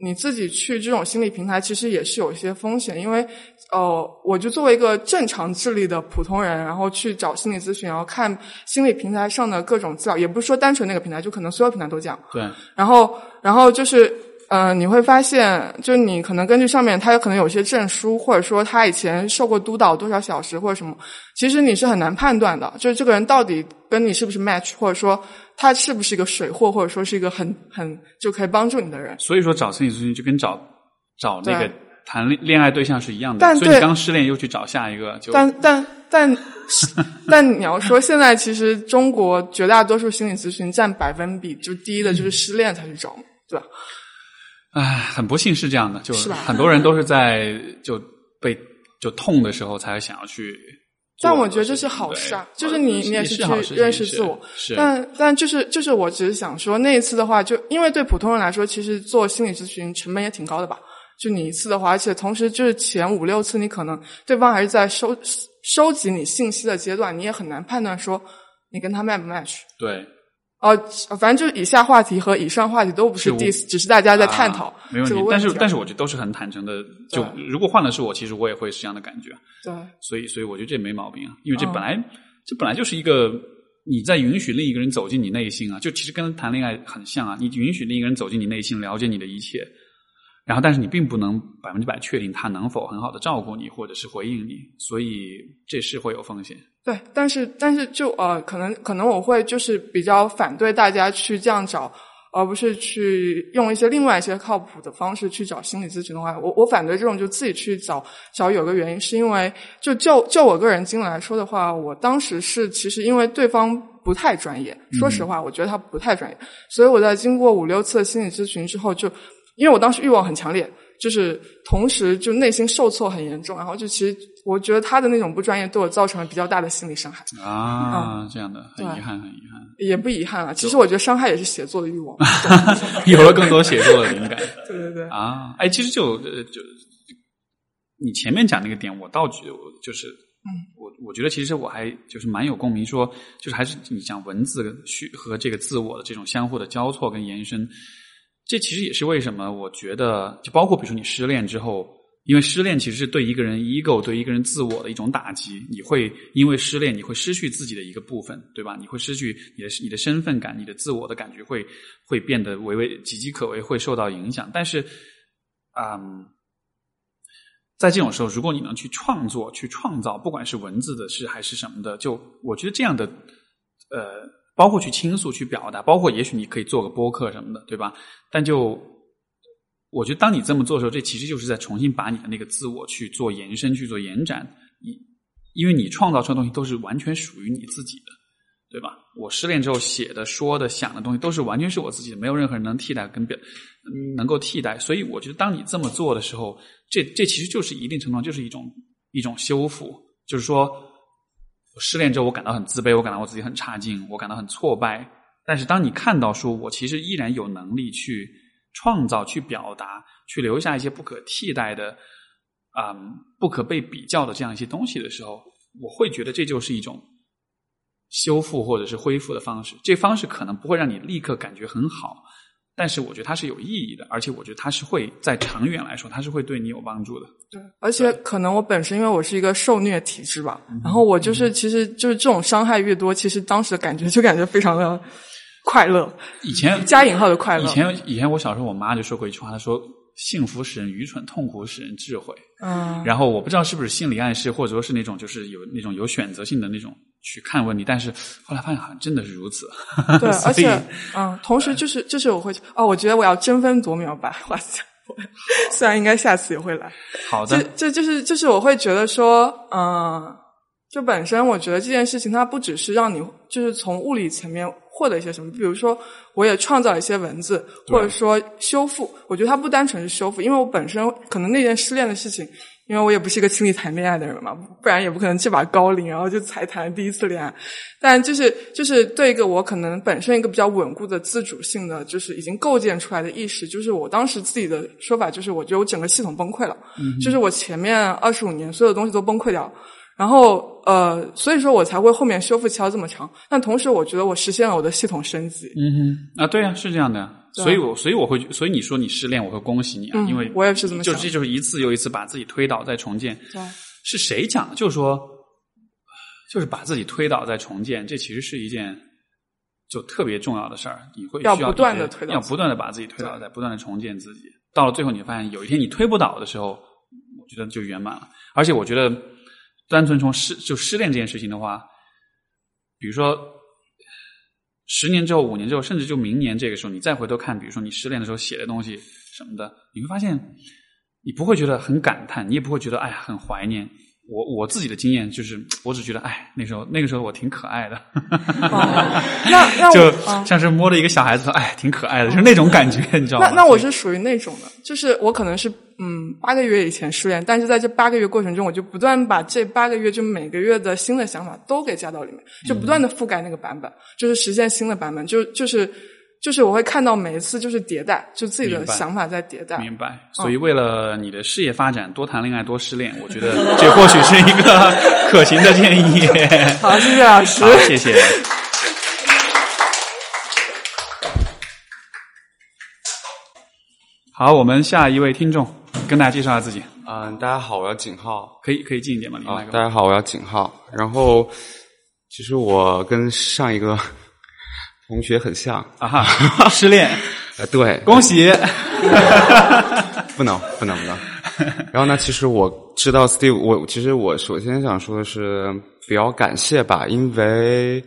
你自己去这种心理平台，其实也是有一些风险，因为呃，我就作为一个正常智力的普通人，然后去找心理咨询，然后看心理平台上的各种资料，也不是说单纯那个平台，就可能所有平台都这样。对，然后，然后就是，呃，你会发现，就你可能根据上面，他有可能有些证书，或者说他以前受过督导多少小时或者什么，其实你是很难判断的，就是这个人到底跟你是不是 match，或者说他是不是一个水货，或者说是一个很很就可以帮助你的人。所以说找心理咨询就跟找找那个谈恋恋爱对象是一样的，但所以你对刚失恋又去找下一个，就但但但 <laughs> 但你要说，现在其实中国绝大多数心理咨询占百分比就低的就是失恋才去找，对吧？唉，很不幸是这样的，就是很多人都是在就被就痛的时候才想要去做。但我觉得这是好事啊，就是你你也是去认识自我。是，但但就是就是我只是想说，那一次的话，就因为对普通人来说，其实做心理咨询成本也挺高的吧。就你一次的话，而且同时就是前五六次，你可能对方还是在收收集你信息的阶段，你也很难判断说你跟他 match 不 match。对哦，反正就是以下话题和以上话题都不是是 diss，只是大家在探讨啊没问题但是但是我觉得都是很坦诚的。就如果换了是我，其实我也会是这样的感觉。对所以所以我觉得这没毛病啊，因为这嗯本来、这本来就是一个你在允许另一个人走进你内心啊，就其实跟谈恋爱很像啊，你允许另一个人走进你内心，了解你的一切，然后但是你并不能百分之百确定他能否很好的照顾你或者是回应你，所以这是会有风险。对，但是但是就呃，可能可能我会就是比较反对大家去这样找，而不是去用一些另外一些靠谱的方式去找心理咨询的话，我我反对这种就自己去找找。有个原因是因为就就就我个人经历来说的话，我当时是其实因为对方不太专业，说实话，我觉得他不太专业，所以我在经过五六次心理咨询之后就，因为我当时欲望很强烈。就是同时就内心受挫很严重，然后就其实我觉得他的那种不专业对我造成了比较大的心理伤害。啊，这样的很遗憾，很遗憾，也不遗憾啊。其实我觉得伤害也是写作的欲望。<laughs> 有了更多写作的灵感对对对，啊！哎，其实就呃就你前面讲那个点，我倒觉得我就是，嗯，我我觉得其实我还就是蛮有共鸣，说就是还是你讲文字虚和这个自我的这种相互的交错跟延伸，这其实也是为什么我觉得，就包括比如说你失恋之后。因为失恋其实是对一个人 ego、对一个人自我的一种打击，你会因为失恋，你会失去自己的一个部分，对吧？你会失去你的你的身份感，你的自我的感觉会会变得唯唯岌岌可危，会受到影响。但是，嗯，在这种时候，如果你能去创作、去创造，不管是文字的事还是什么的，就我觉得这样的，呃，包括去倾诉、去表达，包括也许你可以做个播客什么的，对吧？但就我觉得，当你这么做的时候，这其实就是在重新把你的那个自我去做延伸、去做延展。你因为你创造出的东西都是完全属于你自己的，对吧？我失恋之后写的、说的、想的东西都是完全是我自己的，没有任何人能替代，跟表能够替代。所以，我觉得当你这么做的时候，这这其实就是一定程度上就是一种一种修复，就是说失恋之后，我感到很自卑，我感到我自己很差劲，我感到很挫败。但是，当你看到说我其实依然有能力去。创造、去表达、去留下一些不可替代的、啊、嗯、不可被比较的这样一些东西的时候，我会觉得这就是一种修复或者是恢复的方式。这方式可能不会让你立刻感觉很好，但是我觉得它是有意义的，而且我觉得它是会在长远来说，它是会对你有帮助的。对，而且可能我本身因为我是一个受虐体质吧，然后我就是其实就是这种伤害越多，其实当时的感觉就感觉非常的。快乐，以前加引号的快乐。以前以前我小时候，我妈就说过一句话，她说：“幸福使人愚蠢，痛苦使人智慧。”嗯，然后我不知道是不是心理暗示，或者说是那种就是有那种有选择性的那种去看问题，但是后来发现好像真的是如此。对，<laughs> 而且嗯，同时就是就是我会哦，我觉得我要争分夺秒把哇塞，虽然应该下次也会来。好的，这这就是就是我会觉得说，嗯，就本身我觉得这件事情它不只是让你就是从物理层面。获得一些什么？比如说，我也创造一些文字，或者说修复。我觉得它不单纯是修复，因为我本身可能那件失恋的事情，因为我也不是一个轻易谈恋爱的人嘛，不然也不可能这把高龄，然后就才谈第一次恋爱。但就是就是对一个我可能本身一个比较稳固的自主性的，就是已经构建出来的意识，就是我当时自己的说法就是，我觉得我整个系统崩溃了，嗯、就是我前面二十五年所有东西都崩溃掉了。然后，呃，所以说我才会后面修复期要这么长。但同时，我觉得我实现了我的系统升级。嗯哼，啊，对呀、啊，是这样的。所以我，所以我会，所以你说你失恋，我会恭喜你啊，嗯、因为我也是这么想，就这就是一次又一次把自己推倒再重建。对，是谁讲的？就是说，就是把自己推倒再重建，这其实是一件就特别重要的事儿。你会要不断的推倒，要不断的把自己推倒，再不断的重建自己。到了最后，你发现有一天你推不倒的时候，我觉得就圆满了。而且，我觉得。单纯从失就失恋这件事情的话，比如说十年之后、五年之后，甚至就明年这个时候，你再回头看，比如说你失恋的时候写的东西什么的，你会发现，你不会觉得很感叹，你也不会觉得哎呀很怀念。我我自己的经验就是，我只觉得哎，那时候那个时候我挺可爱的，哦、<laughs> 那那 <laughs> 就像是摸着一个小孩子，哎，挺可爱的，就是那种感觉，你知道吗？那那我是属于那种的，就是我可能是嗯八个月以前失恋，但是在这八个月过程中，我就不断把这八个月就每个月的新的想法都给加到里面，就不断的覆盖那个版本，就是实现新的版本，就就是。就是我会看到每一次就是迭代，就自己的想法在迭代。明白。所以为了你的事业发展，多谈恋爱，多失恋，我觉得。这或许是一个可行的建议。<laughs> 好，谢谢老师，谢谢。好，我们下一位听众，跟大家介绍一下自己。嗯，大家好，我叫景浩，可以可以近一点吗？大家好，我叫景浩。然后其实我跟上一个。同学很像。啊哈，失恋，<laughs> 呃，对，恭喜！不能，不能，不能。然后呢，其实我知道 Steve，我其实我首先想说的是比较感谢吧，因为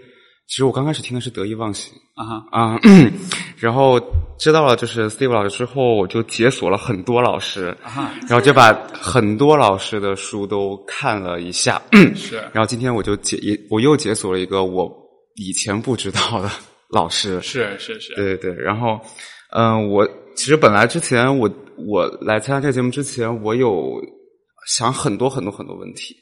其实我刚开始听的是得意忘形啊哈，啊、<coughs> 然后知道了就是 Steve 老师之后，我就解锁了很多老师，啊哈，然后就把很多老师的书都看了一下。是然后今天我就解也我又解锁了一个我以前不知道的老师，是是是，对对对，然后，嗯、我其实本来之前我我来参加这个节目之前，我有想很多很多很多问题，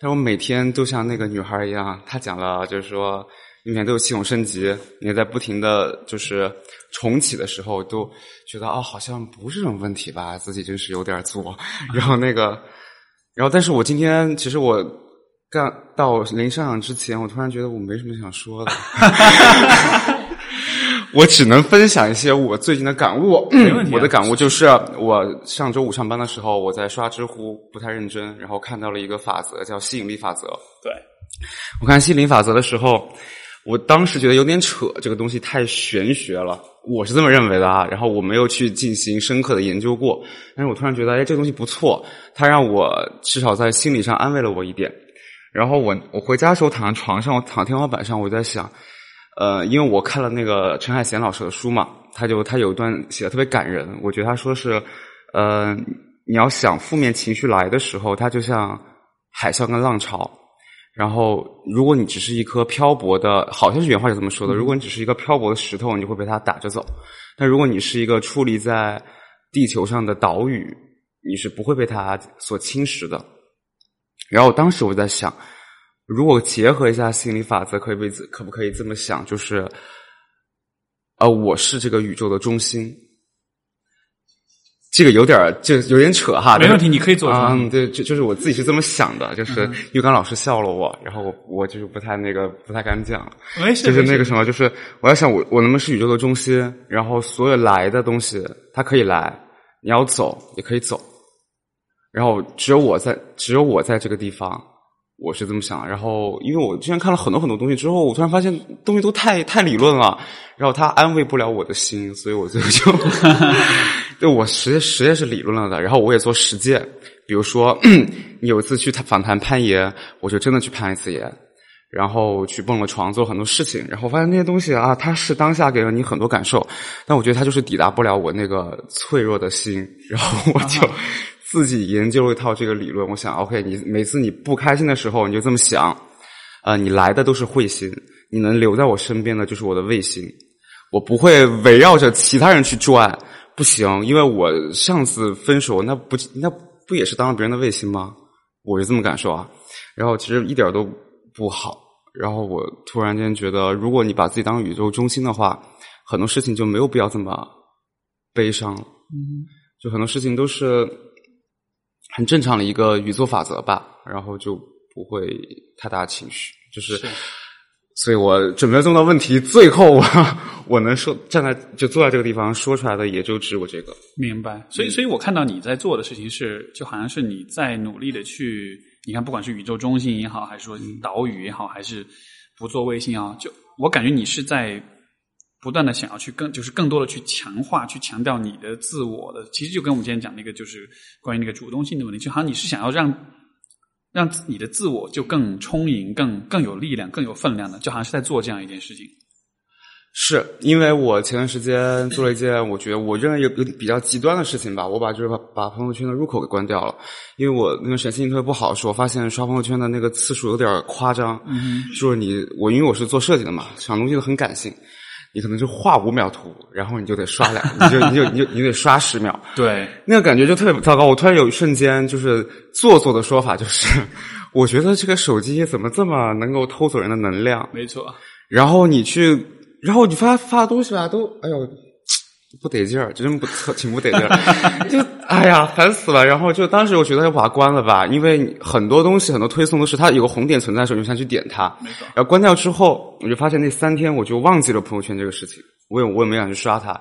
但是我每天都像那个女孩一样，她讲了，就是说你每天都有系统升级，你在不停的就是重启的时候，都觉得哦，好像不是这种问题吧，自己真是有点作，<laughs> 然后那个，然后但是我今天其实我。干到临上场之前，我突然觉得我没什么想说的，<laughs> 我只能分享一些我最近的感悟。没问题啊我的感悟就是，我上周五上班的时候，我在刷知乎，不太认真，然后看到了一个法则，叫吸引力法则。对，我看吸引力法则的时候，我当时觉得有点扯，这个东西太玄学了，我是这么认为的啊。然后我没有去进行深刻的研究过，但是我突然觉得，哎，这个东西不错，它让我至少在心理上安慰了我一点。然后我我回家的时候躺在床上，我躺天花板上，我在想，呃，因为我看了那个陈海贤老师的书嘛，他就他有一段写的特别感人，我觉得他说是，呃，你要想负面情绪来的时候，它就像海啸跟浪潮。然后，如果你只是一颗漂泊的，好像是原话是这么说的，如果你只是一个漂泊的石头，你就会被它打着走；但如果你是一个矗立在地球上的岛屿，你是不会被它所侵蚀的。然后当时我在想，如果结合一下心理法则，可以被可不可以这么想？就是，呃，我是这个宇宙的中心。这个有点儿就有点扯哈，没问题，你可以做出来。嗯，对，就就是我自己是这么想的，就是嗯玉刚老师笑了我，然后我我就是不太那个不太敢讲，没事，就是那个什么，就是我在想我我能不能是宇宙的中心，然后所有来的东西它可以来，你要走也可以走，然后只有我在只有我在这个地方，我是这么想。然后因为我之前看了很多很多东西之后，我突然发现东西都太太理论了，然后它安慰不了我的心，所以我最后就 <laughs> 对我实实验是理论了的。然后我也做实践，比如说你 <clears throat> 有一次去访谈攀岩，我就真的去攀一次岩。然后去蹦了床，做很多事情，然后发现那些东西啊，它是当下给了你很多感受，但我觉得它就是抵达不了我那个脆弱的心，<laughs> 然后我就自己研究了一套这个理论。我想，OK，你每次你不开心的时候，你就这么想，呃，你来的都是彗星，你能留在我身边的就是我的卫星，我不会围绕着其他人去转，不行，因为我上次分手，那不那不也是当了别人的卫星吗？我是这么感受啊，然后其实一点都不好。然后我突然间觉得，如果你把自己当宇宙中心的话，很多事情就没有必要这么悲伤了。嗯，就很多事情都是很正常的一个宇宙法则吧，然后就不会太大情绪。就是，是所以我准备了这么多问题，最后我我能说站在就坐在这个地方说出来的，也就只有这个。明白。所以，所以我看到你在做的事情是，就好像是你在努力的去，你看，不管是宇宙中心也好，还是说岛屿也好，还是不做卫星啊，就我感觉你是在不断的想要去更，就是更多的去强化、去强调你的自我的。其实就跟我们今天讲那个，就是关于那个主动性的问题，就好像你是想要让让你的自我就更充盈、更更有力量、更有分量的，就好像是在做这样一件事情。是因为我前段时间做了一件我觉得我认为有有比较极端的事情吧，我把就是把把朋友圈的入口给关掉了，因为我那个神心情特别不好的时候，我发现刷朋友圈的那个次数有点夸张，嗯就是你我因为我是做设计的嘛，想东西都很感性，你可能就画五秒图，然后你就得刷两，你就你就你就你得刷十秒，对，那个感觉就特别糟糕。我突然有一瞬间就是做作的说法，就是我觉得这个手机怎么这么能够偷走人的能量？没错，然后你去，然后你发发的东西吧，都哎呦不得劲儿，真不特挺不得劲儿，就 <laughs> <laughs> 哎呀烦死了。然后就当时我觉得要把它关了吧，因为很多东西很多推送都是它有个红点存在的时候，你就想去点它。然后关掉之后，我就发现那三天我就忘记了朋友圈这个事情，我也我也没敢去刷它。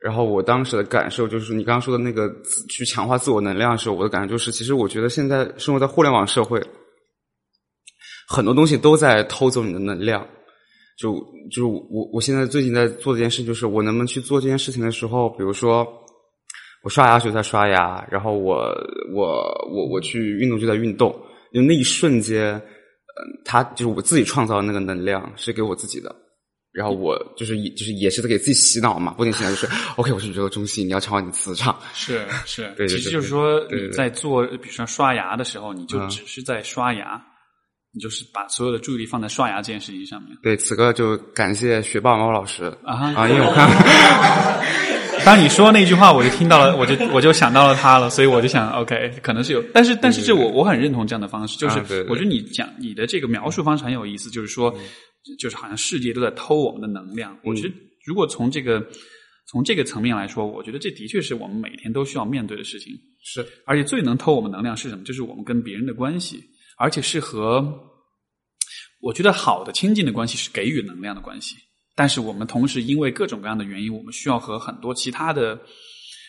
然后我当时的感受就是，你刚刚说的那个去强化自我能量的时候，我的感受就是，其实我觉得现在生活在互联网社会，很多东西都在偷走你的能量。就就是我我现在最近在做的一件事，就是我能不能去做这件事情的时候，比如说我刷牙就在刷牙，然后我我我我去运动就在运动，因为那一瞬间，嗯，它就是我自己创造的那个能量是给我自己的。然后我就是也就是也是在给自己洗脑嘛，不停洗脑就是 OK，我是宇宙的中心，你要强化你的磁场。是是，对对对其实就是说你在做，比如说刷牙的时候，你就嗯只是在刷牙，你就是把所有的注意力放在刷牙这件事情上面。对，此刻就感谢学霸猫老师啊哈啊，因为我看 <laughs> 当你说那句话，我就听到了，我就我就想到了他了，所以我就想，OK，可能是有，但是但是这我我很认同这样的方式，就是我觉得你讲你的这个描述方式很有意思，就是说，就是好像世界都在偷我们的能量。我觉得如果从这个从这个层面来说，我觉得这的确是我们每天都需要面对的事情。是而且最能偷我们能量是什么？就是我们跟别人的关系，而且是和我觉得好的亲近的关系是给予能量的关系。但是我们同时因为各种各样的原因，我们需要和很多其他的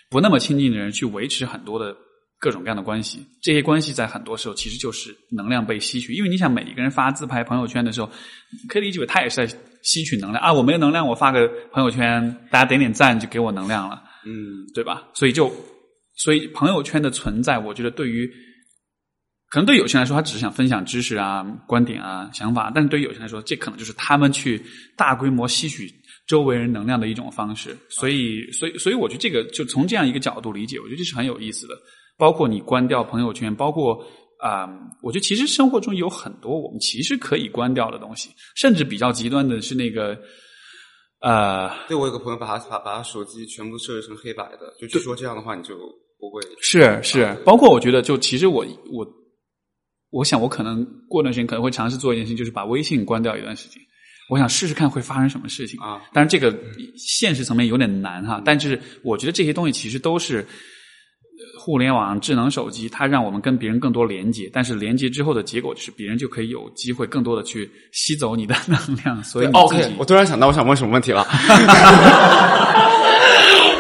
不那么亲近的人去维持很多的各种各样的关系。这些关系在很多时候其实就是能量被吸取，因为你想每一个人发自拍朋友圈的时候，可以理解为他也是在吸取能量啊。我没有能量，我发个朋友圈，大家点点赞就给我能量了。嗯对吧？所以就，所以朋友圈的存在，我觉得对于可能对有些人来说，他只是想分享知识啊、观点啊、想法，但是对于有些人来说，这可能就是他们去大规模吸取周围人能量的一种方式。所以，所以，所以，我觉得这个就从这样一个角度理解，我觉得这是很有意思的。包括你关掉朋友圈，包括啊、我觉得其实生活中有很多我们其实可以关掉的东西，甚至比较极端的是那个。呃，对我有个朋友把他把把他手机全部设置成黑白的，就据说这样的话你就不会是是，包括我觉得，就其实我我我想，我可能过段时间可能会尝试做一件事情，就是把微信关掉一段时间。我想试试看会发生什么事情啊！但是，这个现实层面有点难哈，但是我觉得这些东西其实都是呃互联网、智能手机，它让我们跟别人更多连接，但是连接之后的结果就是别人就可以有机会更多的去吸走你的能量，所以 OK，我突然想到，我想问什么问题了。<laughs>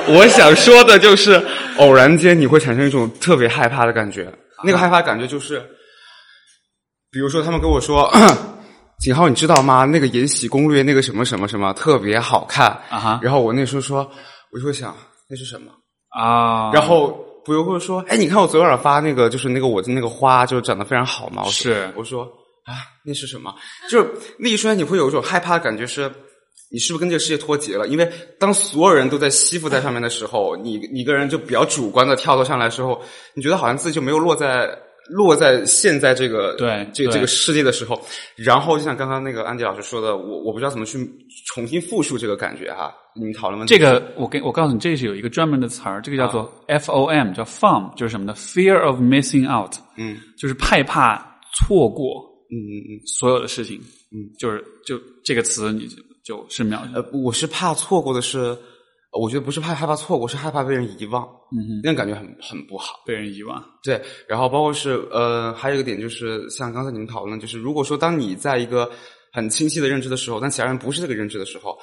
我想说的就是，偶然间你会产生一种特别害怕的感觉。那个害怕感觉就是，比如说他们跟我说：“ <clears throat> 景浩，你知道吗？那个《延禧攻略》那个什么什么什么特别好看。”啊哈然后我那时候说，我就会想那是什么？啊，然后不又会说：“哎，你看我昨晚发那个，就是那个我的那个花，就长得非常好嘛。”我说是我说啊，那是什么？就是那一瞬间你会有一种害怕的感觉是。你是不是跟这个世界脱节了？因为当所有人都在吸附在上面的时候，你你个人就比较主观的跳到上来的时候，你觉得好像自己就没有落在落在现在这个对对这个这个世界的时候。然后就像刚刚那个安迪老师说的，我我不知道怎么去重新复述这个感觉哈。你讨论问题这个，我跟我告诉你，这是有一个专门的词儿，这个叫做 FOM，叫 FOM，就是什么呢？Fear of missing out，嗯就是害怕错过嗯嗯嗯。所有的事情。嗯，就是就这个词，你就就是秒。呃，我是怕错过的是，呃我觉得不是怕害怕错过，是害怕被人遗忘。嗯哼，那种感觉很很不好。被人遗忘。对，然后包括是呃，还有一个点就是，像刚才你们讨论，就是如果说当你在一个很清晰的认知的时候，但其他人不是这个认知的时候，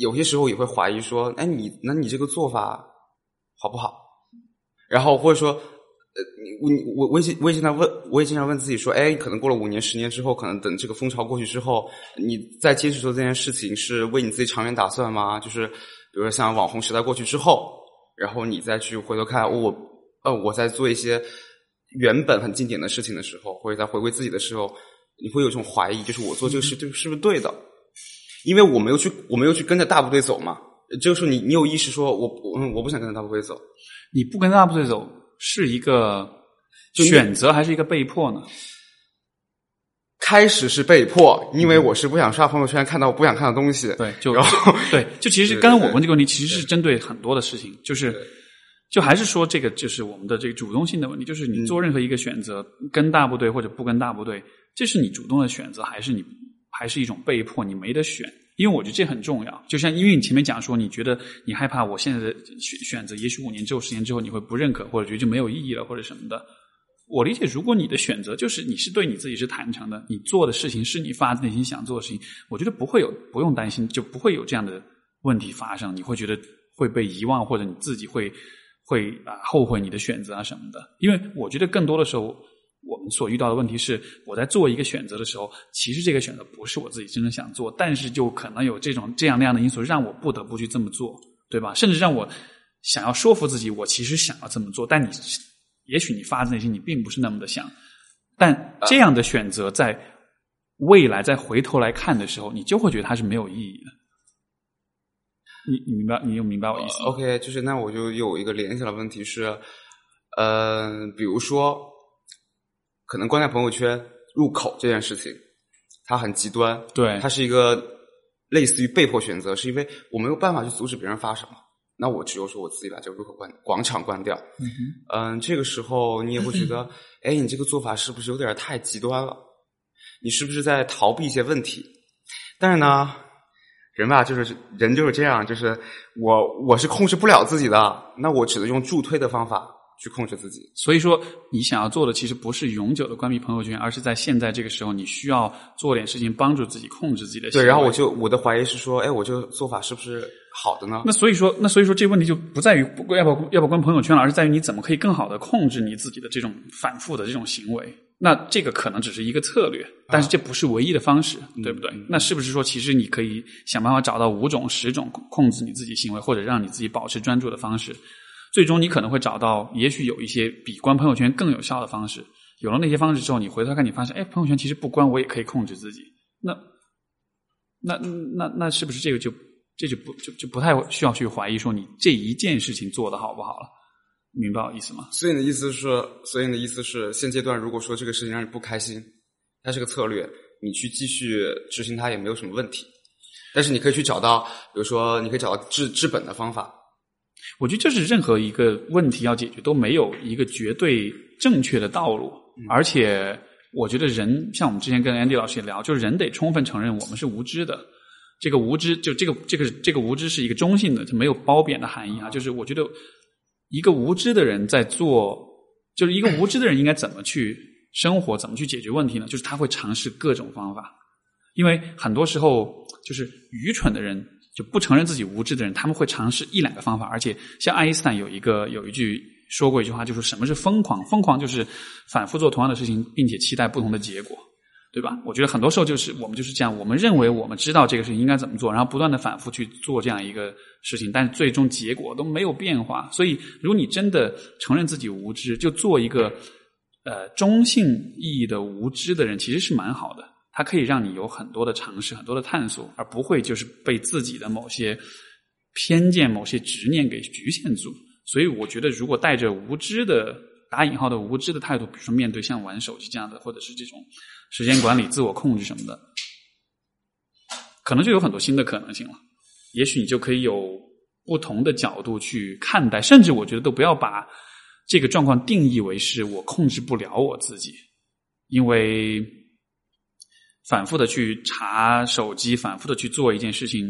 有些时候也会怀疑说，哎，你那你这个做法好不好？然后或者说。呃，你你我我也我也经常问，我也经常问自己说，哎，可能过了五年、十年之后，可能等这个风潮过去之后，你再坚持做这件事情，是为你自己长远打算吗？就是比如说像网红时代过去之后，然后你再去回头看，我呃我在做一些原本很经典的事情的时候，或者在回归自己的时候，你会有一种怀疑，就是我做这个事对是不是对的？因为我没有去我没有去跟着大部队走嘛。这个时候你你有意识说我我嗯我不想跟着大部队走，你不跟大部队走，是一个选择还是一个被迫呢？开始是被迫，因为我是不想刷朋友圈看到我不想看的东西。对，就然后对，就其实刚刚我对问这个问题，其实是针对很多的事情，就是就还是说这个就是我们的这个主动性的问题，就是你做任何一个选择，跟大部队或者不跟大部队，这是你主动的选择，还是你还是一种被迫，你没得选？因为我觉得这很重要。就像因为你前面讲说，你觉得你害怕我现在的选选择，也许五年之后、十年之后你会不认可，或者觉得就没有意义了，或者什么的。我理解，如果你的选择就是你是对你自己是坦诚的，你做的事情是你发自内心想做的事情，我觉得不会有不用担心，就不会有这样的问题发生。你会觉得会被遗忘，或者你自己会会啊后悔你的选择啊什么的。因为我觉得更多的时候，我们所遇到的问题是，我在做一个选择的时候，其实这个选择不是我自己真正想做，但是就可能有这种这样那样的因素，让我不得不去这么做，对吧？甚至让我想要说服自己，我其实想要这么做，但你也许你发自内心你并不是那么的想，但这样的选择在未来再回头来看的时候，你就会觉得它是没有意义的。你你明白？你有明白我意思吗？OK，就是那我就有一个联想的问题是，呃，比如说，可能关在朋友圈入口这件事情，它很极端，对它是一个类似于被迫选择，是因为我没有办法去阻止别人发什么，那我只有说我自己把这个入口关广场关掉。嗯这个时候你也会觉得，<laughs> 哎，你这个做法是不是有点太极端了？你是不是在逃避一些问题？但是呢，人吧，就是人就是这样，就是我我是控制不了自己的，那我只能用助推的方法去控制自己。所以说，你想要做的其实不是永久的关闭朋友圈，而是在现在这个时候，你需要做点事情帮助自己控制自己的对，然后我就我的怀疑是说，哎，我这个做法是不是好的呢？那所以说，那所以说，这个问题就不在于不要不要要不要关朋友圈了，而是在于你怎么可以更好的控制你自己的这种反复的这种行为。那这个可能只是一个策略，但是这不是唯一的方式，对不对？那是不是说，其实你可以想办法找到五种、十种控制你自己行为，或者让你自己保持专注的方式？最终你可能会找到，也许有一些比关朋友圈更有效的方式。有了那些方式之后，你回头看，你发现，哎，朋友圈其实不关，我也可以控制自己。那那那那是不是这个就这就不就就不太需要去怀疑说你这一件事情做的好不好了？明白我意思吗？所以你的意思是，所以你的意思是，现阶段如果说这个事情让你不开心，它是个策略，你去继续执行它也没有什么问题。但是你可以去找到，比如说，你可以找到治治本的方法。我觉得这是任何一个问题要解决都没有一个绝对正确的道路，而且我觉得人像我们之前跟 Andy 老师也聊，就是人得充分承认我们是无知的。这个无知，就这个这个这个无知是一个中性的，就没有褒贬的含义啊。就是我觉得一个无知的人在做，就是一个无知的人应该怎么去生活，怎么去解决问题呢？就是他会尝试各种方法，因为很多时候就是愚蠢的人。就不承认自己无知的人，他们会尝试一两个方法，而且像爱因斯坦有一个有一句说过一句话，就是什么是疯狂？疯狂就是反复做同样的事情，并且期待不同的结果，对吧？我觉得很多时候就是我们就是这样，我们认为我们知道这个事情应该怎么做，然后不断的反复去做这样一个事情，但是最终结果都没有变化。所以，如果你真的承认自己无知，就做一个呃中性意义的无知的人，其实是蛮好的。它可以让你有很多的尝试，很多的探索，而不会就是被自己的某些偏见、某些执念给局限住。所以，我觉得如果带着无知的打引号的无知的态度，比如说面对像玩手机这样的，或者是这种时间管理、自我控制什么的，可能就有很多新的可能性了。也许你就可以有不同的角度去看待，甚至我觉得都不要把这个状况定义为是我控制不了我自己，因为。反复的去查手机，反复的去做一件事情，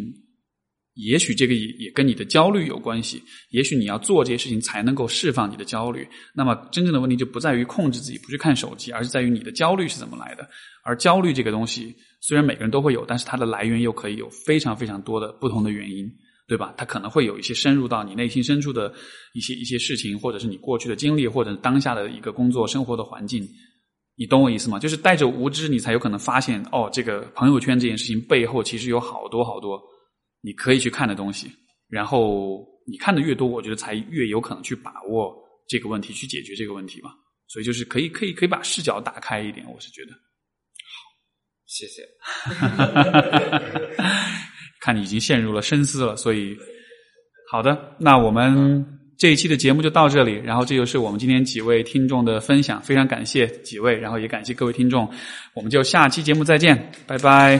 也许这个也也跟你的焦虑有关系。也许你要做这些事情才能够释放你的焦虑。那么真正的问题就不在于控制自己不去看手机，而是在于你的焦虑是怎么来的。而焦虑这个东西，虽然每个人都会有，但是它的来源又可以有非常非常多的不同的原因，对吧？它可能会有一些深入到你内心深处的一些一些事情，或者是你过去的经历，或者当下的一个工作生活的环境。你懂我意思吗？就是带着无知，你才有可能发现哦，这个朋友圈这件事情背后其实有好多好多你可以去看的东西。然后你看的越多，我觉得才越有可能去把握这个问题，去解决这个问题嘛。所以就是可以可以可以把视角打开一点，我是觉得。好，谢谢。<laughs> 看你已经陷入了深思了，所以好的，那我们。这一期的节目就到这里，然后这就是我们今天几位听众的分享，非常感谢几位，然后也感谢各位听众，我们就下期节目再见，拜拜。